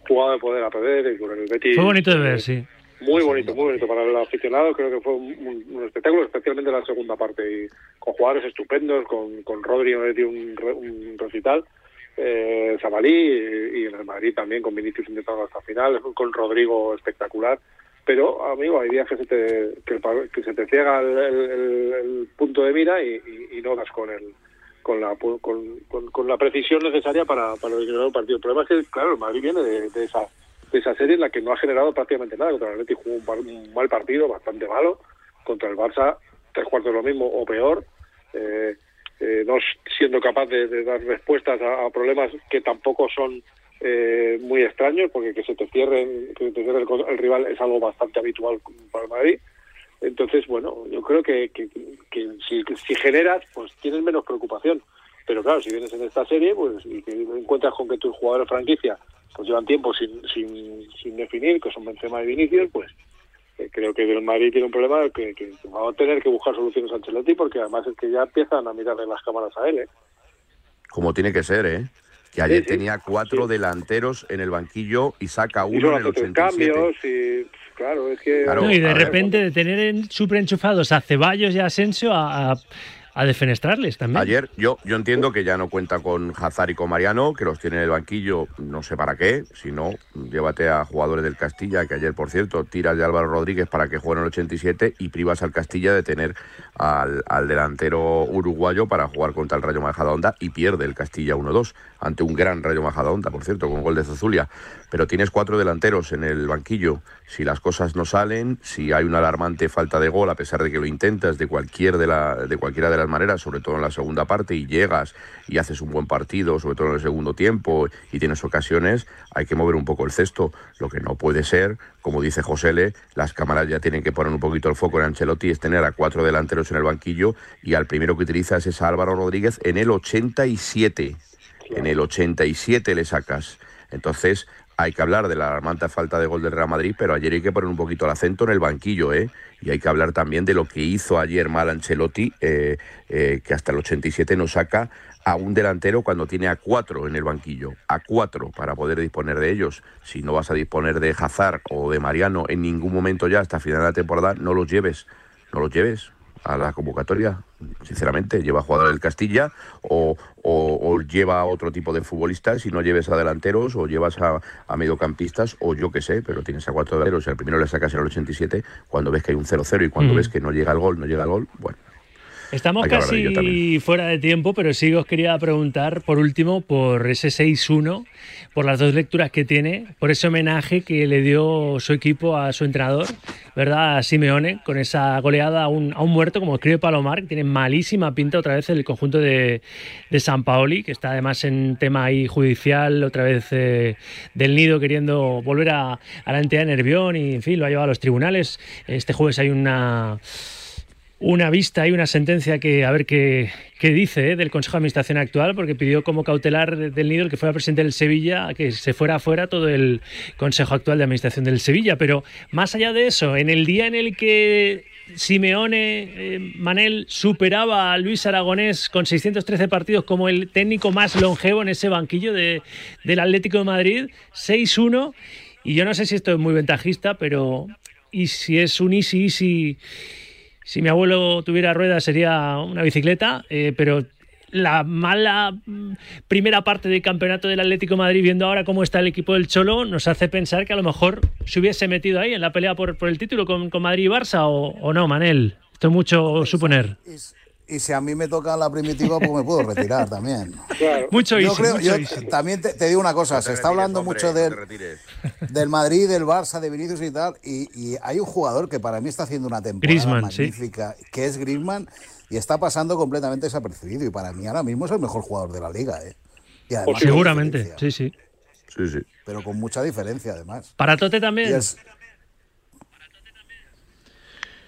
jugado de poder a perder y con el Betis. Fue bonito de ver, sí. Muy bonito, muy bonito para el aficionado. Creo que fue un, espectáculo, especialmente la segunda parte. Y con jugadores estupendos, con, con Rodri dio un, un recital. Eh, y, en el Madrid también con Vinicius intentando hasta final, con Rodrigo espectacular. Pero, amigo, hay días que se te, que, se te ciega el, punto de mira y, no das con el con la con, con, la precisión necesaria para, para el partido. El problema es que, claro, el Madrid viene de, de esa de esa serie en la que no ha generado prácticamente nada. Contra el Atleti jugó un, mal partido, bastante malo. Contra el Barça, tres cuartos lo mismo o peor. Eh, eh, no siendo capaz de, dar respuestas a, problemas que tampoco son eh, muy extraños, porque que se te cierren, que te cierre el, rival es algo bastante habitual para el Madrid. Entonces, bueno, yo creo que, si, generas, pues tienes menos preocupación. Pero claro, si vienes en esta serie, pues y que encuentras con que tus jugadores franquicia pues llevan tiempo sin, sin, sin definir, que son Benzema y Vinicius, pues eh, creo que el Madrid tiene un problema que, que, va a tener que buscar soluciones a Ancelotti porque además es que ya empiezan a mirarle las cámaras a él, ¿eh? Como tiene que ser, ¿eh? Que ayer tenía cuatro delanteros en el banquillo y saca Y uno solo en el hace tres 87. cambios y claro, es que... Claro, No, y de ver, repente de tener en, súper enchufados a Ceballos y a Asensio a, a, a defenestrarles también. Ayer yo, yo entiendo que ya no cuenta con Hazard y con Mariano, que los tiene en el banquillo, no sé para qué, si no, llévate a jugadores del Castilla, que ayer, por cierto, tiras de Álvaro Rodríguez para que juegue en el 87 y privas al Castilla de tener al, al delantero uruguayo para jugar contra el Rayo Majadahonda y pierde el Castilla 1-2 ante un gran Rayo Majadahonda, por cierto, con gol de Zozulia. Pero tienes cuatro delanteros en el banquillo. Si las cosas no salen, si hay una alarmante falta de gol, a pesar de que lo intentas de cualquier de, la, de cualquiera de las maneras, sobre todo en la segunda parte, y llegas y haces un buen partido, sobre todo en el segundo tiempo, y tienes ocasiones, hay que mover un poco el cesto. Lo que no puede ser, como dice José Le, las cámaras ya tienen que poner un poquito el foco en Ancelotti, es tener a cuatro delanteros en el banquillo y al primero que utilizas es a Álvaro Rodríguez en el 87. En el 87 le sacas. Entonces, hay que hablar de la alarmante falta de gol del Real Madrid, pero ayer hay que poner un poquito el acento en el banquillo, ¿eh? Y hay que hablar también de lo que hizo ayer mal Ancelotti, eh, eh, que hasta el 87 no saca a un delantero cuando tiene a cuatro en el banquillo, a cuatro para poder disponer de ellos. Si no vas a disponer de Hazard o de Mariano en ningún momento ya hasta final de la temporada, no los lleves, no los lleves a la convocatoria, sinceramente, lleva a jugadores del Castilla o, o- o lleva a otro tipo de futbolistas y no lleves a delanteros o llevas a, a mediocampistas o yo qué sé, pero tienes a cuatro delanteros al primero le sacas en el 87 cuando ves que hay un 0-0 y cuando Mm. ves que no llega el gol, no llega el gol, bueno. Estamos casi fuera de tiempo, pero sí os quería preguntar, por último, por ese 6-1, por las dos lecturas que tiene, por ese homenaje que le dio su equipo a su entrenador, ¿verdad? A Simeone, con esa goleada a un, a un muerto, como escribe Palomar, que tiene malísima pinta otra vez el conjunto de, de San Paoli, que está además en tema ahí judicial, otra vez eh, del nido queriendo volver a, a la entidad de Nervión y, en fin, lo ha llevado a los tribunales. Este jueves hay una una vista y una sentencia que a ver qué, qué dice eh, del Consejo de Administración actual, porque pidió como cautelar de- del Nido el que fuera presidente del Sevilla a que se fuera afuera todo el Consejo actual de Administración del Sevilla. Pero más allá de eso, en el día en el que Simeone eh, Manel superaba a Luis Aragonés con 613 partidos como el técnico más longevo en ese banquillo de, del Atlético de Madrid, 6-1. Y yo no sé si esto es muy ventajista, pero y si es un easy, easy si mi abuelo tuviera ruedas sería una bicicleta, eh, pero la mala mm, primera parte del campeonato del Atlético Madrid, viendo ahora cómo está el equipo del Cholo, nos hace pensar que a lo mejor se hubiese metido ahí en la pelea por, por el título con, Madrid y Barça, o no, Manel. Esto es mucho suponer. Y si a mí me toca la primitiva, pues me puedo (laughs) retirar también. Mucho yo easy, creo, mucho yo easy. también te, te digo una cosa, No se está retires, hablando hombre, mucho del, (laughs) del Madrid, del Barça, de Vinicius y tal, y, y hay un jugador que para mí está haciendo una temporada Griezmann, sí. magnífica, que es Griezmann, y está pasando completamente desapercibido, y para mí ahora mismo es el mejor jugador de la liga, ¿eh? Y además con Seguramente, sí, sí. Sí, sí. Pero con mucha diferencia, además. Para Tote también. Es-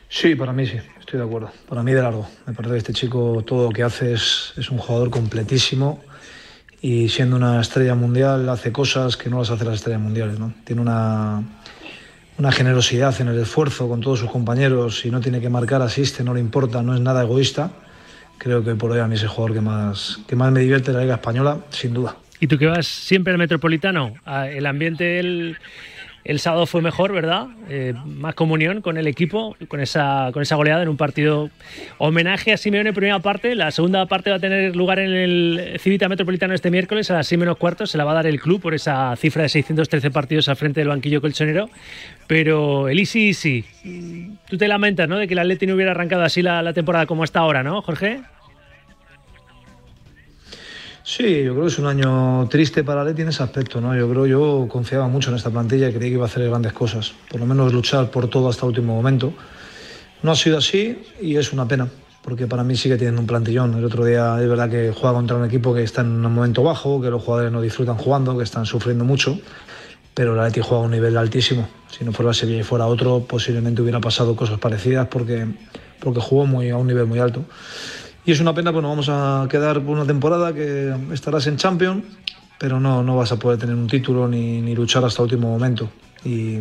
Sí, para mí sí, estoy de acuerdo. Para mí de largo. Me parece que este chico todo lo que hace es, es un jugador completísimo y siendo una estrella mundial hace cosas que no las hace las estrellas mundiales. ¿no? Tiene una, una generosidad en el esfuerzo con todos sus compañeros y no tiene que marcar, asiste, no le importa, no es nada egoísta. Creo que por hoy a mí es el jugador que más, que más me divierte de la Liga Española, sin duda. Y tú que vas siempre al Metropolitano, ah, el ambiente el, el sábado fue mejor, ¿verdad? Eh, más comunión con el equipo, con esa, con esa goleada en un partido homenaje a Simeone primera parte. La segunda parte va a tener lugar en el Civita Metropolitano este miércoles a las 6 menos cuarto. Se la va a dar el club por esa cifra de 613 partidos al frente del banquillo colchonero. Pero el Easy Easy, tú te lamentas, ¿no? De que el Atleti no hubiera arrancado así la, la temporada como está ahora, ¿no, Jorge? Sí, yo creo que es un año triste para Leti en ese aspecto, ¿no? Yo creo yo confiaba mucho en esta plantilla y creía que iba a hacer grandes cosas, por lo menos luchar por todo hasta el último momento. No ha sido así y es una pena, porque para mí sigue teniendo un plantillón. El otro día es verdad que juega contra un equipo que está en un momento bajo, que los jugadores no disfrutan jugando, que están sufriendo mucho, pero la Leti juega a un nivel altísimo. Si no fuera Sevilla y fuera otro, posiblemente hubiera pasado cosas parecidas porque, porque jugó muy, a un nivel muy alto. Y es una pena, pues nos vamos a quedar por una temporada que estarás en Champions, pero no, no vas a poder tener un título ni, ni luchar hasta el último momento. Y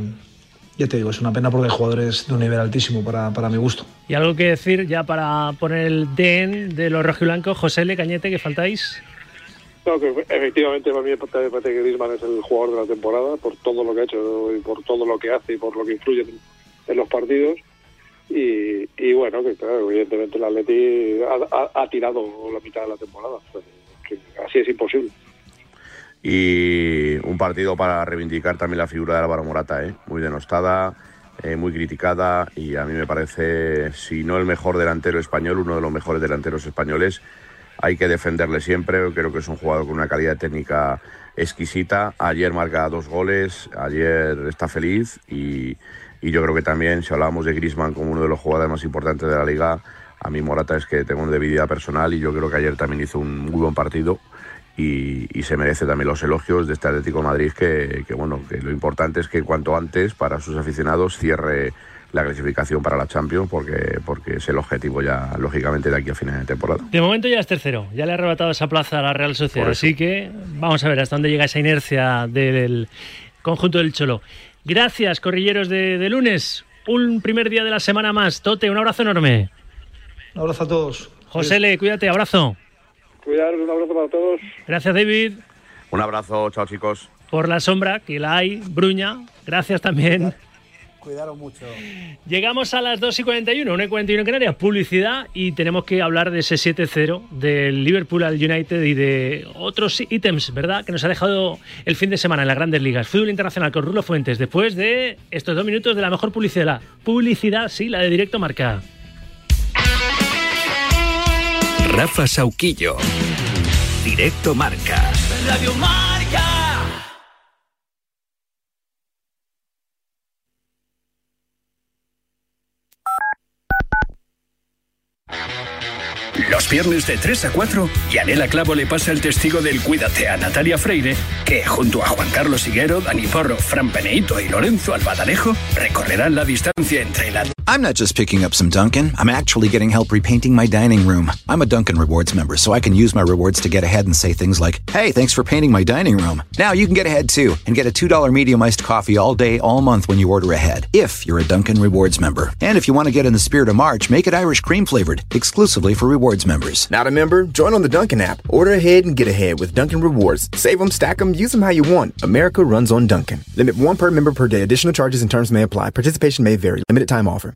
ya te digo, es una pena porque hay jugadores de un nivel altísimo para, para mi gusto. Y algo que decir ya para poner el DN de los rojiblancos, José Le Cañete, que faltáis. No, que efectivamente para mí me parece que Griezmann es el jugador de la temporada por todo lo que ha hecho y por todo lo que hace y por lo que influye en, en los partidos. Y, bueno, que claro, evidentemente el Atleti ha, tirado la mitad de la temporada. Así es imposible. Y un partido para reivindicar también la figura de Álvaro Morata, ¿eh? muy denostada, eh, muy criticada y a mí me parece, si no el mejor delantero español, uno de los mejores delanteros españoles. Hay que defenderle siempre, creo que es un jugador con una calidad técnica exquisita. Ayer marca dos goles, ayer está feliz y, y yo creo que también, si hablábamos de Griezmann como uno de los jugadores más importantes de la liga, a mí Morata es que tengo una debilidad personal y yo creo que ayer también hizo un muy buen partido y, y, se merece también los elogios de este Atlético de Madrid que, que, bueno que lo importante es que cuanto antes para sus aficionados cierre la clasificación para la Champions porque, porque es el objetivo ya lógicamente de aquí a final de temporada. De momento ya es tercero, ya le ha arrebatado esa plaza a la Real Sociedad, así que vamos a ver hasta dónde llega esa inercia del conjunto del Cholo. Gracias, corrilleros de, de lunes. Un primer día de la semana más. Tote, un abrazo enorme. Un abrazo a todos. José Le, cuídate, abrazo. Cuidar, un abrazo para todos. Gracias, David. Un abrazo, chao chicos. Por la sombra, que la hay, Bruña. Gracias también. Cuidaron mucho. Llegamos a las 2 y 41, 1 y 41 en Canarias, publicidad y tenemos que hablar de ese 7-0 del Liverpool al United y de otros ítems, ¿verdad? Que nos ha dejado el fin de semana en las grandes ligas. Fútbol internacional con Rulo Fuentes, después de estos dos minutos de la mejor publicidad. Publicidad, sí, la de directo marca. Rafa Sauquillo. Directo Marca. Radio Marca. Los viernes de 3 a 4, Yanela Clavo le pasa el testigo del Cuídate a Natalia Freire, que junto a Juan Carlos Higuero, Dani Porro, Fran Peneito y Lorenzo Albadalejo recorrerán la distancia entre la... I'm not just picking up some Dunkin', I'm actually getting help repainting my dining room. I'm a Dunkin' Rewards member, so I can use my rewards to get ahead and say things like, hey, thanks for painting my dining room. Now you can get ahead too and get a $2 medium iced coffee all day, all month when you order ahead, if you're a Dunkin' Rewards member. And if you want to get in the spirit of March, make it Irish cream flavored, exclusively for rewards members. Not a member? Join on the Dunkin' app. Order ahead and get ahead with Dunkin' Rewards. Save them, stack them, use them how you want. America runs on Dunkin'. Limit one per member per day. Additional charges and terms may apply. Participation may vary. Limited time offer.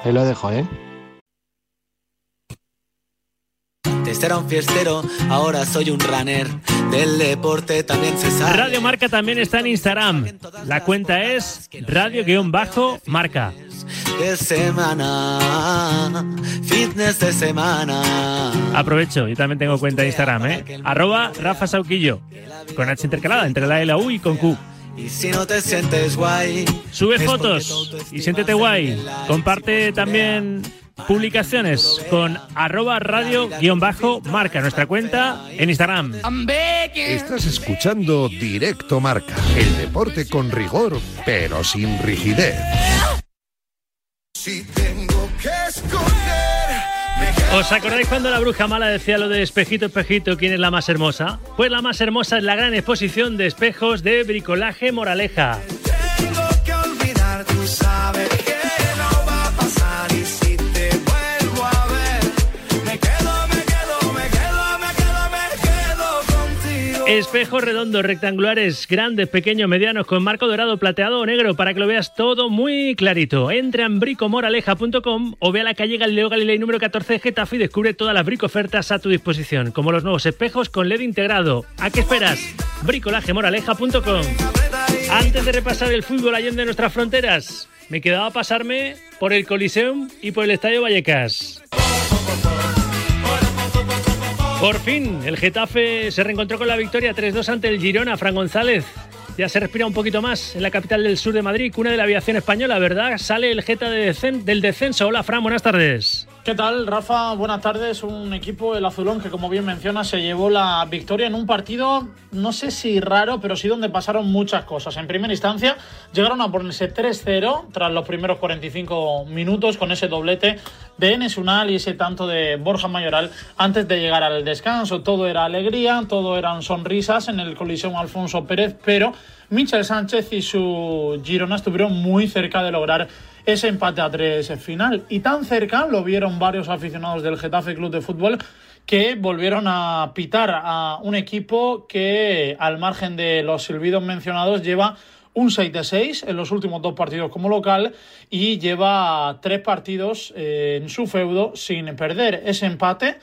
ahí lo dejo, ¿eh? Antes era un fiestero, ahora soy un runner. Del deporte también se sabe. Radio Marca también está en Instagram. La cuenta es radio-marca. De semana, fitness de semana. Aprovecho, yo también tengo cuenta de Instagram, ¿eh? Arroba Rafa Sauquillo. Con H intercalada entre la L, la U y con Q. Y si no te sientes guay. Sube fotos y siéntete guay. Comparte también publicaciones con arroba radio guion bajo marca nuestra cuenta en Instagram. Estás escuchando Directo Marca, el deporte con rigor, pero sin rigidez. Si tengo que escoger, ¿Os acordáis cuando la bruja mala decía lo de espejito, espejito, quién es la más hermosa? Pues la más hermosa es la gran exposición de espejos de bricolaje Moraleja. Espejos redondos, rectangulares, grandes, pequeños, medianos, con marco dorado, plateado o negro, para que lo veas todo muy clarito. Entra en bricomoraleja.com o ve a la calle Galileo Galilei número 14 de Getafe y descubre todas las brico ofertas a tu disposición, como los nuevos espejos con LED integrado. ¿A qué esperas? bricolajemoraleja.com Antes de repasar el fútbol allende de nuestras fronteras, me quedaba pasarme por el Coliseum y por el Estadio Vallecas. Por fin, el Getafe se reencontró con la victoria 3-2 ante el Girona. Fran González ya se respira un poquito más en la capital del sur de Madrid, cuna de la aviación española, ¿verdad? Sale el Geta de del descenso. Hola, Fran, buenas tardes. ¿Qué tal, Rafa? Buenas tardes. Un equipo, el Azulón, que como bien menciona, se llevó la victoria en un partido, no sé si raro, pero sí donde pasaron muchas cosas. En primera instancia, llegaron a ponerse 3-0 tras los primeros 45 minutos con ese doblete de Enes Unal y ese tanto de Borja Mayoral antes de llegar al descanso. Todo era alegría, todo eran sonrisas en el Coliseum Alfonso Pérez, pero Michel Sánchez y su Girona estuvieron muy cerca de lograr ese empate a tres final. Y tan cerca lo vieron varios aficionados del Getafe Club de Fútbol que volvieron a pitar a un equipo que, al margen de los silbidos mencionados, lleva un 6 de 6 en los últimos dos partidos como local y lleva tres partidos eh, en su feudo sin perder ese empate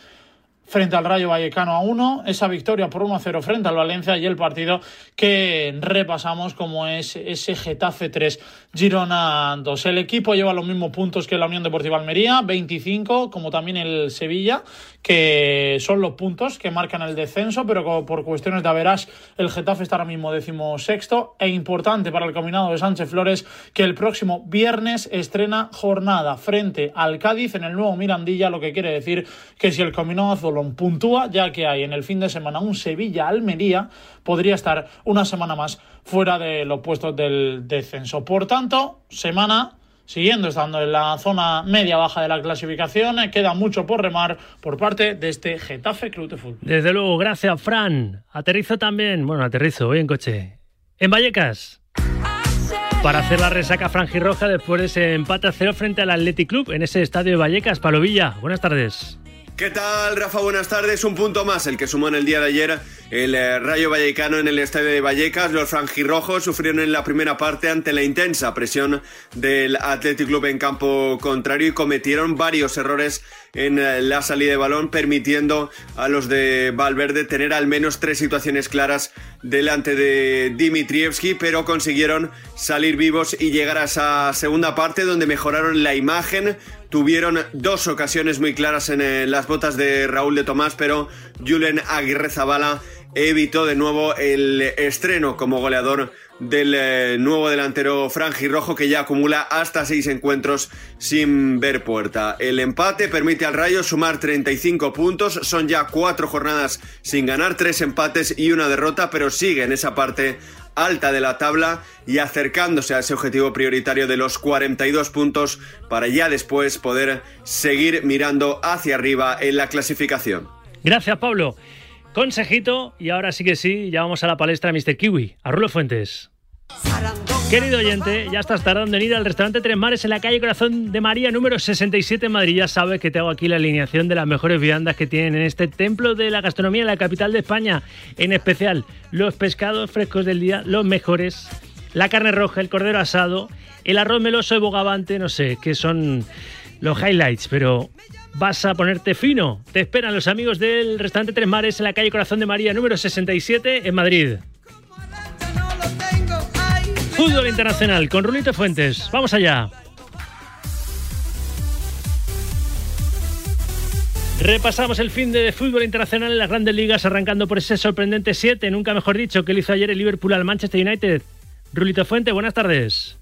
frente al Rayo Vallecano a 1, esa victoria por 1-0 frente al Valencia y el partido que repasamos como es ese Getafe 3, Girona 2. El equipo lleva los mismos puntos que la Unión Deportiva Almería, 25, como también el Sevilla, que son los puntos que marcan el descenso, pero por cuestiones de averas el Getafe está ahora mismo decimosexto e importante para el combinado de Sánchez Flores que el próximo viernes estrena jornada frente al Cádiz en el nuevo Mirandilla, lo que quiere decir que si el combinado azulón puntúa, ya que hay en el fin de semana un Sevilla-Almería, podría estar una semana más fuera de los puestos del descenso. Por tanto, semana siguiendo estando en la zona media-baja de la clasificación, eh, queda mucho por remar por parte de este Getafe Club de Fútbol. Desde luego, gracias, Fran. Aterrizo también, bueno, aterrizo, voy en coche. En Vallecas. Para hacer la resaca franjirroja después de ese empate a cero frente al Athletic Club en ese estadio de Vallecas, Palovilla. Buenas tardes. ¿Qué tal, Rafa? Buenas tardes. Un punto más, el que sumó en el día de ayer el eh, Rayo Vallecano en el estadio de Vallecas. Los franjirrojos sufrieron en la primera parte ante la intensa presión del Athletic Club en campo contrario y cometieron varios errores en eh, la salida de balón, permitiendo a los de Valverde tener al menos tres situaciones claras delante de Dimitrievski, pero consiguieron salir vivos y llegar a esa segunda parte donde mejoraron la imagen, tuvieron dos ocasiones muy claras en eh, las botas de Raúl de Tomás, pero Julen Aguirre Zabala evitó de nuevo el estreno como goleador del eh, nuevo delantero franjirrojo que ya acumula hasta seis encuentros sin ver puerta. El empate permite al Rayo sumar 35 puntos, son ya cuatro jornadas sin ganar, tres empates y una derrota, pero sigue en esa parte alta de la tabla y acercándose a ese objetivo prioritario de los 42 puntos para ya después poder seguir mirando hacia arriba en la clasificación. Gracias, Pablo. Consejito, y ahora sí que sí, ya vamos a la palestra Mr. Kiwi, a Rulo Fuentes. Querido oyente, ya estás tardando en ir al restaurante Tres Mares en la calle Corazón de María, número 67 en Madrid. Ya sabes que te hago aquí la alineación de las mejores viandas que tienen en este templo de la gastronomía en la capital de España. En especial, los pescados frescos del día, los mejores, la carne roja, el cordero asado, el arroz meloso de bogavante, no sé, que son los highlights, pero vas a ponerte fino. Te esperan los amigos del restaurante Tres Mares en la calle Corazón de María, número 67 en Madrid. Fútbol internacional con Rulito Fuentes. Vamos allá. Repasamos el fin de fútbol internacional en las grandes ligas, arrancando por ese sorprendente 7, nunca mejor dicho, que le hizo ayer el Liverpool al Manchester United. Rulito Fuente, buenas tardes.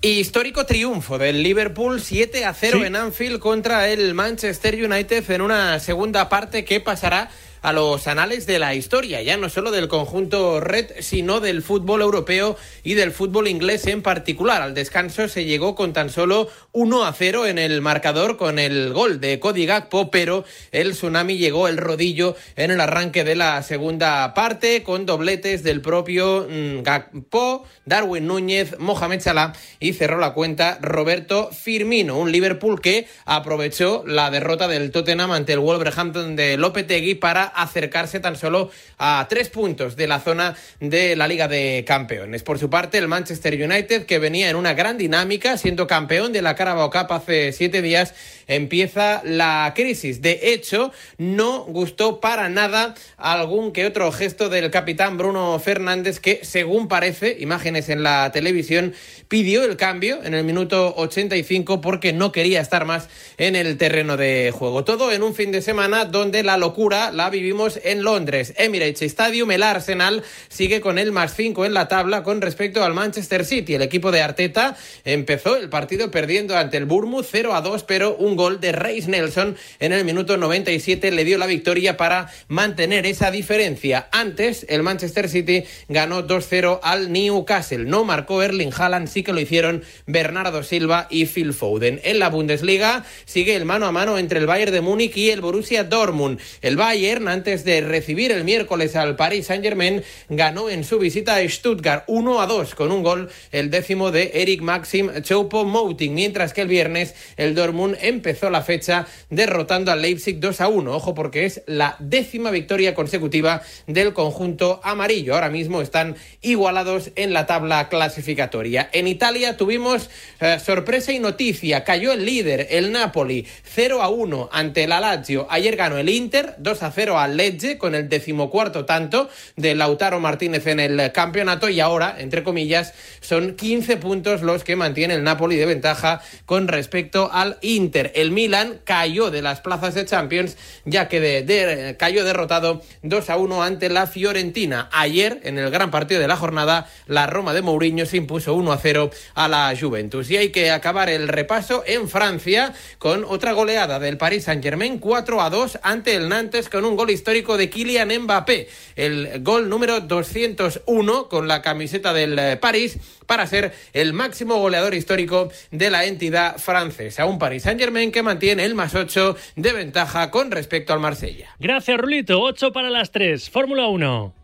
Histórico triunfo del Liverpool 7 a 0 Sí. en Anfield contra el Manchester United en una segunda parte que pasará a los anales de la historia, ya no solo del conjunto red, sino del fútbol europeo y del fútbol inglés en particular. Al descanso se llegó con tan solo 1 a 0 en el marcador con el gol de Cody Gakpo, pero el tsunami llegó el rodillo en el arranque de la segunda parte con dobletes del propio mm, Gakpo, Darwin Núñez, Mohamed Salah y cerró la cuenta Roberto Firmino, un Liverpool que aprovechó la derrota del Tottenham ante el Wolverhampton de Lopetegui para acercarse tan solo a tres puntos de la zona de la Liga de Campeones. Por su parte, el Manchester United, que venía en una gran dinámica, siendo campeón de la Carabao Cup hace siete días, empieza la crisis. De hecho, no gustó para nada algún que otro gesto del capitán Bruno Fernández, que, según parece, imágenes en la televisión, pidió el cambio en el minuto 85 porque no quería estar más en el terreno de juego. Todo en un fin de semana donde la locura la vivimos en Londres. Emirates Stadium, el Arsenal sigue con el más 5 en la tabla con respecto al Manchester City. El equipo de Arteta empezó el partido perdiendo ante el Bournemouth 0 a 2, pero un gol de Reis Nelson en el minuto 97 le dio la victoria para mantener esa diferencia. Antes, el Manchester City ganó 2-0 al Newcastle. No marcó Erling Haaland, sí que lo hicieron Bernardo Silva y Phil Foden. En la Bundesliga sigue el mano a mano entre el Bayern de Múnich y el Borussia Dortmund. El Bayern, antes de recibir el miércoles al Paris Saint-Germain, ganó en su visita a Stuttgart 1 a 2 con un gol, el décimo de Eric Maxim Choupo-Moting, mientras que el viernes el Dortmund empezó la fecha derrotando al Leipzig 2 a 1. Ojo porque es la décima victoria consecutiva del conjunto amarillo. Ahora mismo están igualados en la tabla clasificatoria. En Italia tuvimos eh, sorpresa y noticia. Cayó el líder, el Napoli, 0 a 1 ante la Lazio. Ayer ganó el Inter, 2 a 0 al Lecce con el decimocuarto tanto de Lautaro Martínez en el campeonato y ahora, entre comillas, son 15 puntos los que mantiene el Napoli de ventaja con respecto al Inter. El Milan cayó de las plazas de Champions ya que cayó derrotado 2 a 1 ante la Fiorentina. Ayer, en el gran partido de la jornada, la Roma de Mourinho se impuso 1 a 0 a la Juventus. Y hay que acabar el repaso en Francia con otra goleada del Paris Saint-Germain 4 a 2 ante el Nantes con un gol histórico de Kylian Mbappé. El gol número 201 con la camiseta del eh, París para ser el máximo goleador histórico de la entidad francesa. Un Paris Saint-Germain que mantiene el más 8 de ventaja con respecto al Marsella. Gracias, Rulito. 8 para las 3. Fórmula 1.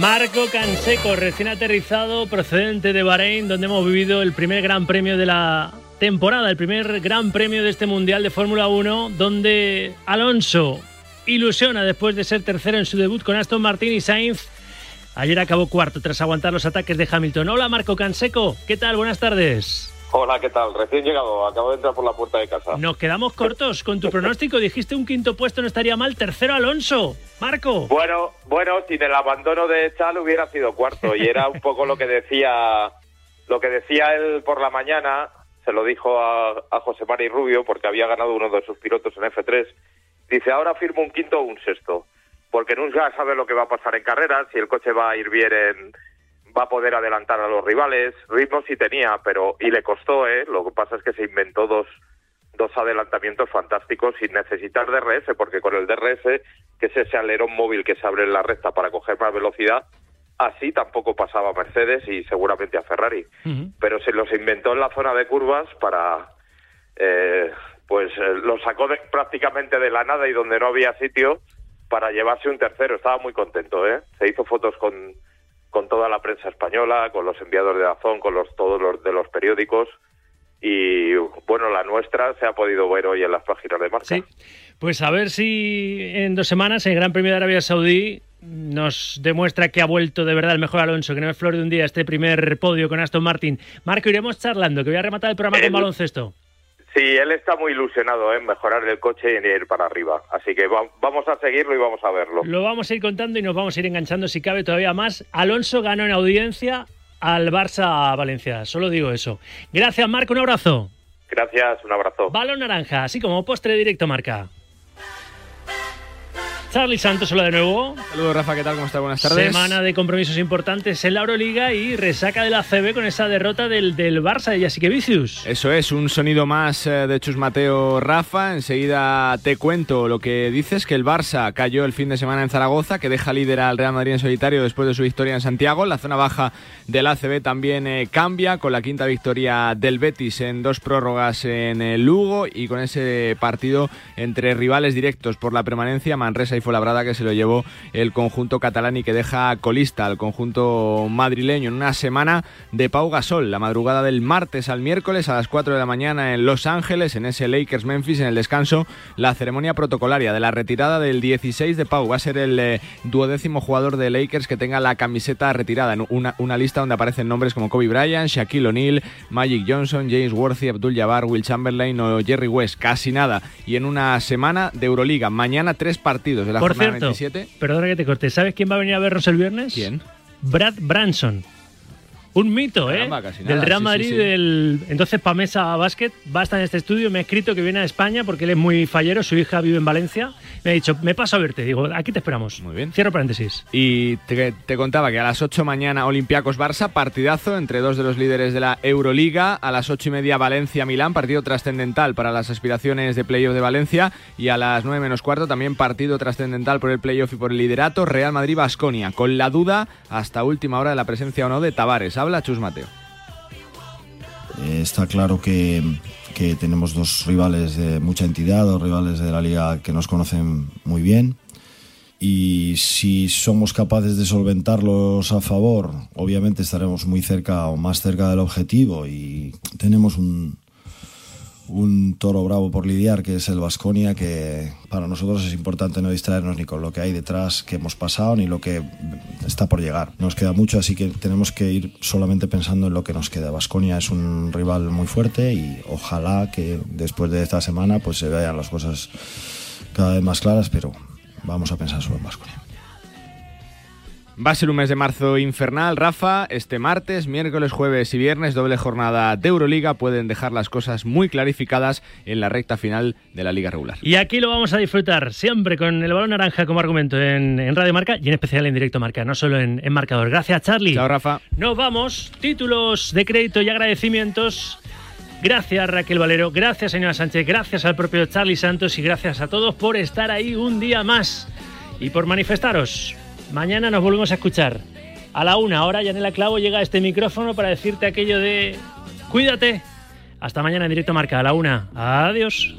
Marco Canseco, recién aterrizado, procedente de Bahrein, donde hemos vivido el primer gran premio de la temporada, el primer gran premio de este Mundial de Fórmula 1, donde Alonso ilusiona después de ser tercero en su debut con Aston Martin y Sainz. Ayer acabó cuarto tras aguantar los ataques de Hamilton. Hola Marco Canseco, ¿qué tal? Buenas tardes. Hola, ¿qué tal? Recién llegado, acabo de entrar por la puerta de casa. Nos quedamos cortos con tu pronóstico. Dijiste un quinto puesto, no estaría mal. Tercero Alonso. Marco. Bueno, bueno, sin el abandono de Chal hubiera sido cuarto y era un poco lo que decía, lo que decía él por la mañana. Se lo dijo a, a José Mari Rubio porque había ganado uno de sus pilotos en F3. Dice ahora firmo un quinto o un sexto porque nunca sabe lo que va a pasar en carreras si el coche va a ir bien en va a poder adelantar a los rivales. Ritmo sí tenía, pero y le costó, ¿eh? Lo que pasa es que se inventó dos dos adelantamientos fantásticos sin necesitar DRS, porque con el DRS, que es ese alerón móvil que se abre en la recta para coger más velocidad, así tampoco pasaba a Mercedes y seguramente a Ferrari. Pero se los inventó en la zona de curvas para, eh, pues eh, lo sacó de- prácticamente de la nada y donde no había sitio para llevarse un tercero. Estaba muy contento, ¿eh? Se hizo fotos con, con toda la prensa española, con los enviados de Azón, con los, todos los de los periódicos. Y bueno, la nuestra se ha podido ver hoy en las páginas de marca. Pues a ver si en dos semanas el Gran Premio de Arabia Saudí nos demuestra que ha vuelto de verdad el mejor Alonso, que no es flor de un día este primer podio con Aston Martin. Marco, iremos charlando, que voy a rematar el programa con baloncesto. Sí, él está muy ilusionado en mejorar el coche y en ir para arriba. Así que va- vamos a seguirlo y vamos a verlo. Lo vamos a ir contando y nos vamos a ir enganchando si cabe todavía más. Alonso ganó en audiencia al Barça Valencia, solo digo eso. Gracias, Marco, un abrazo. Gracias, un abrazo. Balón naranja, así como postre directo marca. Charlie Santos, hola de nuevo. Saludos, Rafa, ¿qué tal? ¿Cómo estás? Buenas tardes. Semana de compromisos importantes en la Euroliga y resaca de la CB con esa derrota del, del Barça de Jessica Vicius. Eso es, un sonido más eh, de Chus Mateo Rafa. Enseguida te cuento lo que dices, que el Barça cayó el fin de semana en Zaragoza, que deja líder al Real Madrid en solitario después de su victoria en Santiago. La zona baja del ACB también eh, cambia con la quinta victoria del Betis en dos prórrogas en el Lugo y con ese partido entre rivales directos por la permanencia, Manresa y Fuenlabrada, que se lo llevó el conjunto catalán y que deja colista al conjunto madrileño en una semana de Pau Gasol, la madrugada del martes al miércoles a las 4 de la mañana en Los Ángeles, en ese Lakers Memphis, en el descanso, la ceremonia protocolaria de la retirada del 16 de Pau. Va a ser el eh, duodécimo jugador de Lakers que tenga la camiseta retirada, en una, una lista donde aparecen nombres como Kobe Bryant, Shaquille O'Neal, Magic Johnson, James Worthy, Abdul Jabbar, Will Chamberlain o Jerry West, casi nada. Y en una semana de Euroliga, mañana tres partidos de la Por jornada cierto, 27. perdona que te corte, ¿sabes quién va a venir a vernos el viernes? ¿Quién? Brad Branson. Un mito, ¿eh? Caramba, casi nada, del Real sí, sí, Madrid, sí. del entonces Pamesa Basket, va a estar en este estudio. Me ha escrito que viene a España porque él es muy fallero, su hija vive en Valencia. Me ha dicho, me paso a verte. Digo, aquí te esperamos. Muy bien. Cierro paréntesis. Y te, te contaba que a las 8 mañana Olympiacos Barça, partidazo entre dos de los líderes de la Euroliga. A las 8 y media Valencia Milán, partido trascendental para las aspiraciones de playoff de Valencia. Y a las 9 menos cuarto también partido trascendental por el playoff y por el liderato. Real Madrid Basconia, con la duda hasta última hora de la presencia o no de Tavares. Habla Chus Mateo. Eh, está claro que, que tenemos dos rivales de mucha entidad, dos rivales de la liga que nos conocen muy bien. Y si somos capaces de solventarlos a favor, obviamente estaremos muy cerca o más cerca del objetivo. Y tenemos un, un toro bravo por lidiar, que es el Vasconia, que para nosotros es importante no distraernos ni con lo que hay detrás que hemos pasado, ni lo que está por llegar. Nos queda mucho, así que tenemos que ir solamente pensando en lo que nos queda. Vasconia es un rival muy fuerte y ojalá que después de esta semana pues se vean las cosas cada vez más claras, pero vamos a pensar solo en Vasconia. Va a ser un mes de marzo infernal, Rafa. Este martes, miércoles, jueves y viernes, doble jornada de Euroliga. Pueden dejar las cosas muy clarificadas en la recta final de la liga regular. Y aquí lo vamos a disfrutar siempre con el balón naranja como argumento en, en Radio Marca y en especial en directo Marca, no solo en, en marcador. Gracias, Charlie. Chao, Rafa. Nos vamos. Títulos de crédito y agradecimientos. Gracias Raquel Valero, gracias señora Sánchez, gracias al propio Charlie Santos y gracias a todos por estar ahí un día más y por manifestaros. Mañana nos volvemos a escuchar. A la una hora, Yanela Clavo llega a este micrófono para decirte aquello de cuídate. Hasta mañana en directo Marca, a la una. Adiós.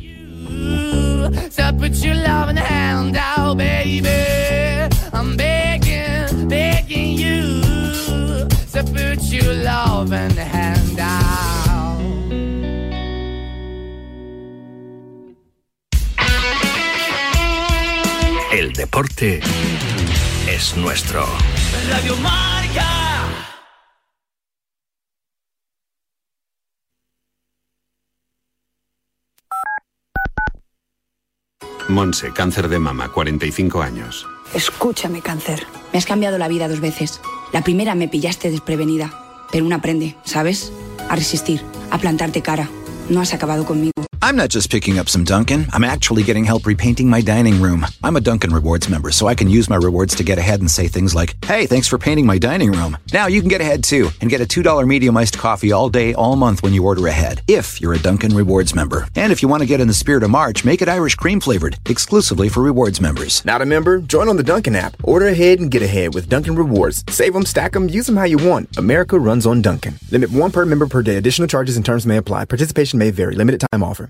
Hand out. El deporte es nuestro. Radio Marca. Monse, cáncer de mama, 45 años. Escúchame, cáncer. Me has cambiado la vida dos veces. La primera me pillaste desprevenida, pero uno aprende, ¿sabes? A resistir, a plantarte cara. No has acabado conmigo. I'm not just picking up some Dunkin', I'm actually getting help repainting my dining room. I'm a Dunkin' Rewards member, so I can use my rewards to get ahead and say things like, hey, thanks for painting my dining room. Now you can get ahead too and get a $2 medium iced coffee all day, all month when you order ahead, if you're a Dunkin' Rewards member. And if you want to get in the spirit of March, make it Irish cream flavored, exclusively for rewards members. Not a member? Join on the Dunkin' app. Order ahead and get ahead with Dunkin' Rewards. Save them, stack them, use them how you want. America runs on Dunkin'. Limit one per member per day. Additional charges and terms may apply. Participation may vary. Limited time offer.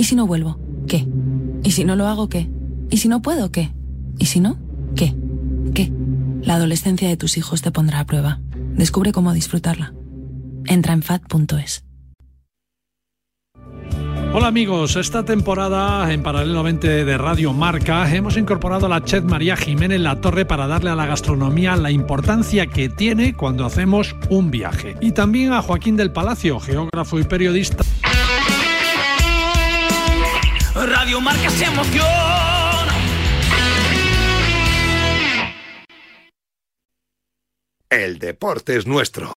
¿Y si no vuelvo? ¿Qué? ¿Y si no lo hago? ¿Qué? ¿Y si no puedo? ¿Qué? ¿Y si no? ¿Qué? ¿Qué? La adolescencia de tus hijos te pondrá a prueba. Descubre cómo disfrutarla. Entra en fat.es. Hola amigos, esta temporada en paralelamente de Radio Marca hemos incorporado a la chef María Jiménez La Torre para darle a la gastronomía la importancia que tiene cuando hacemos un viaje. Y también a Joaquín del Palacio, geógrafo y periodista. Radio Marca se emoción. El deporte es nuestro.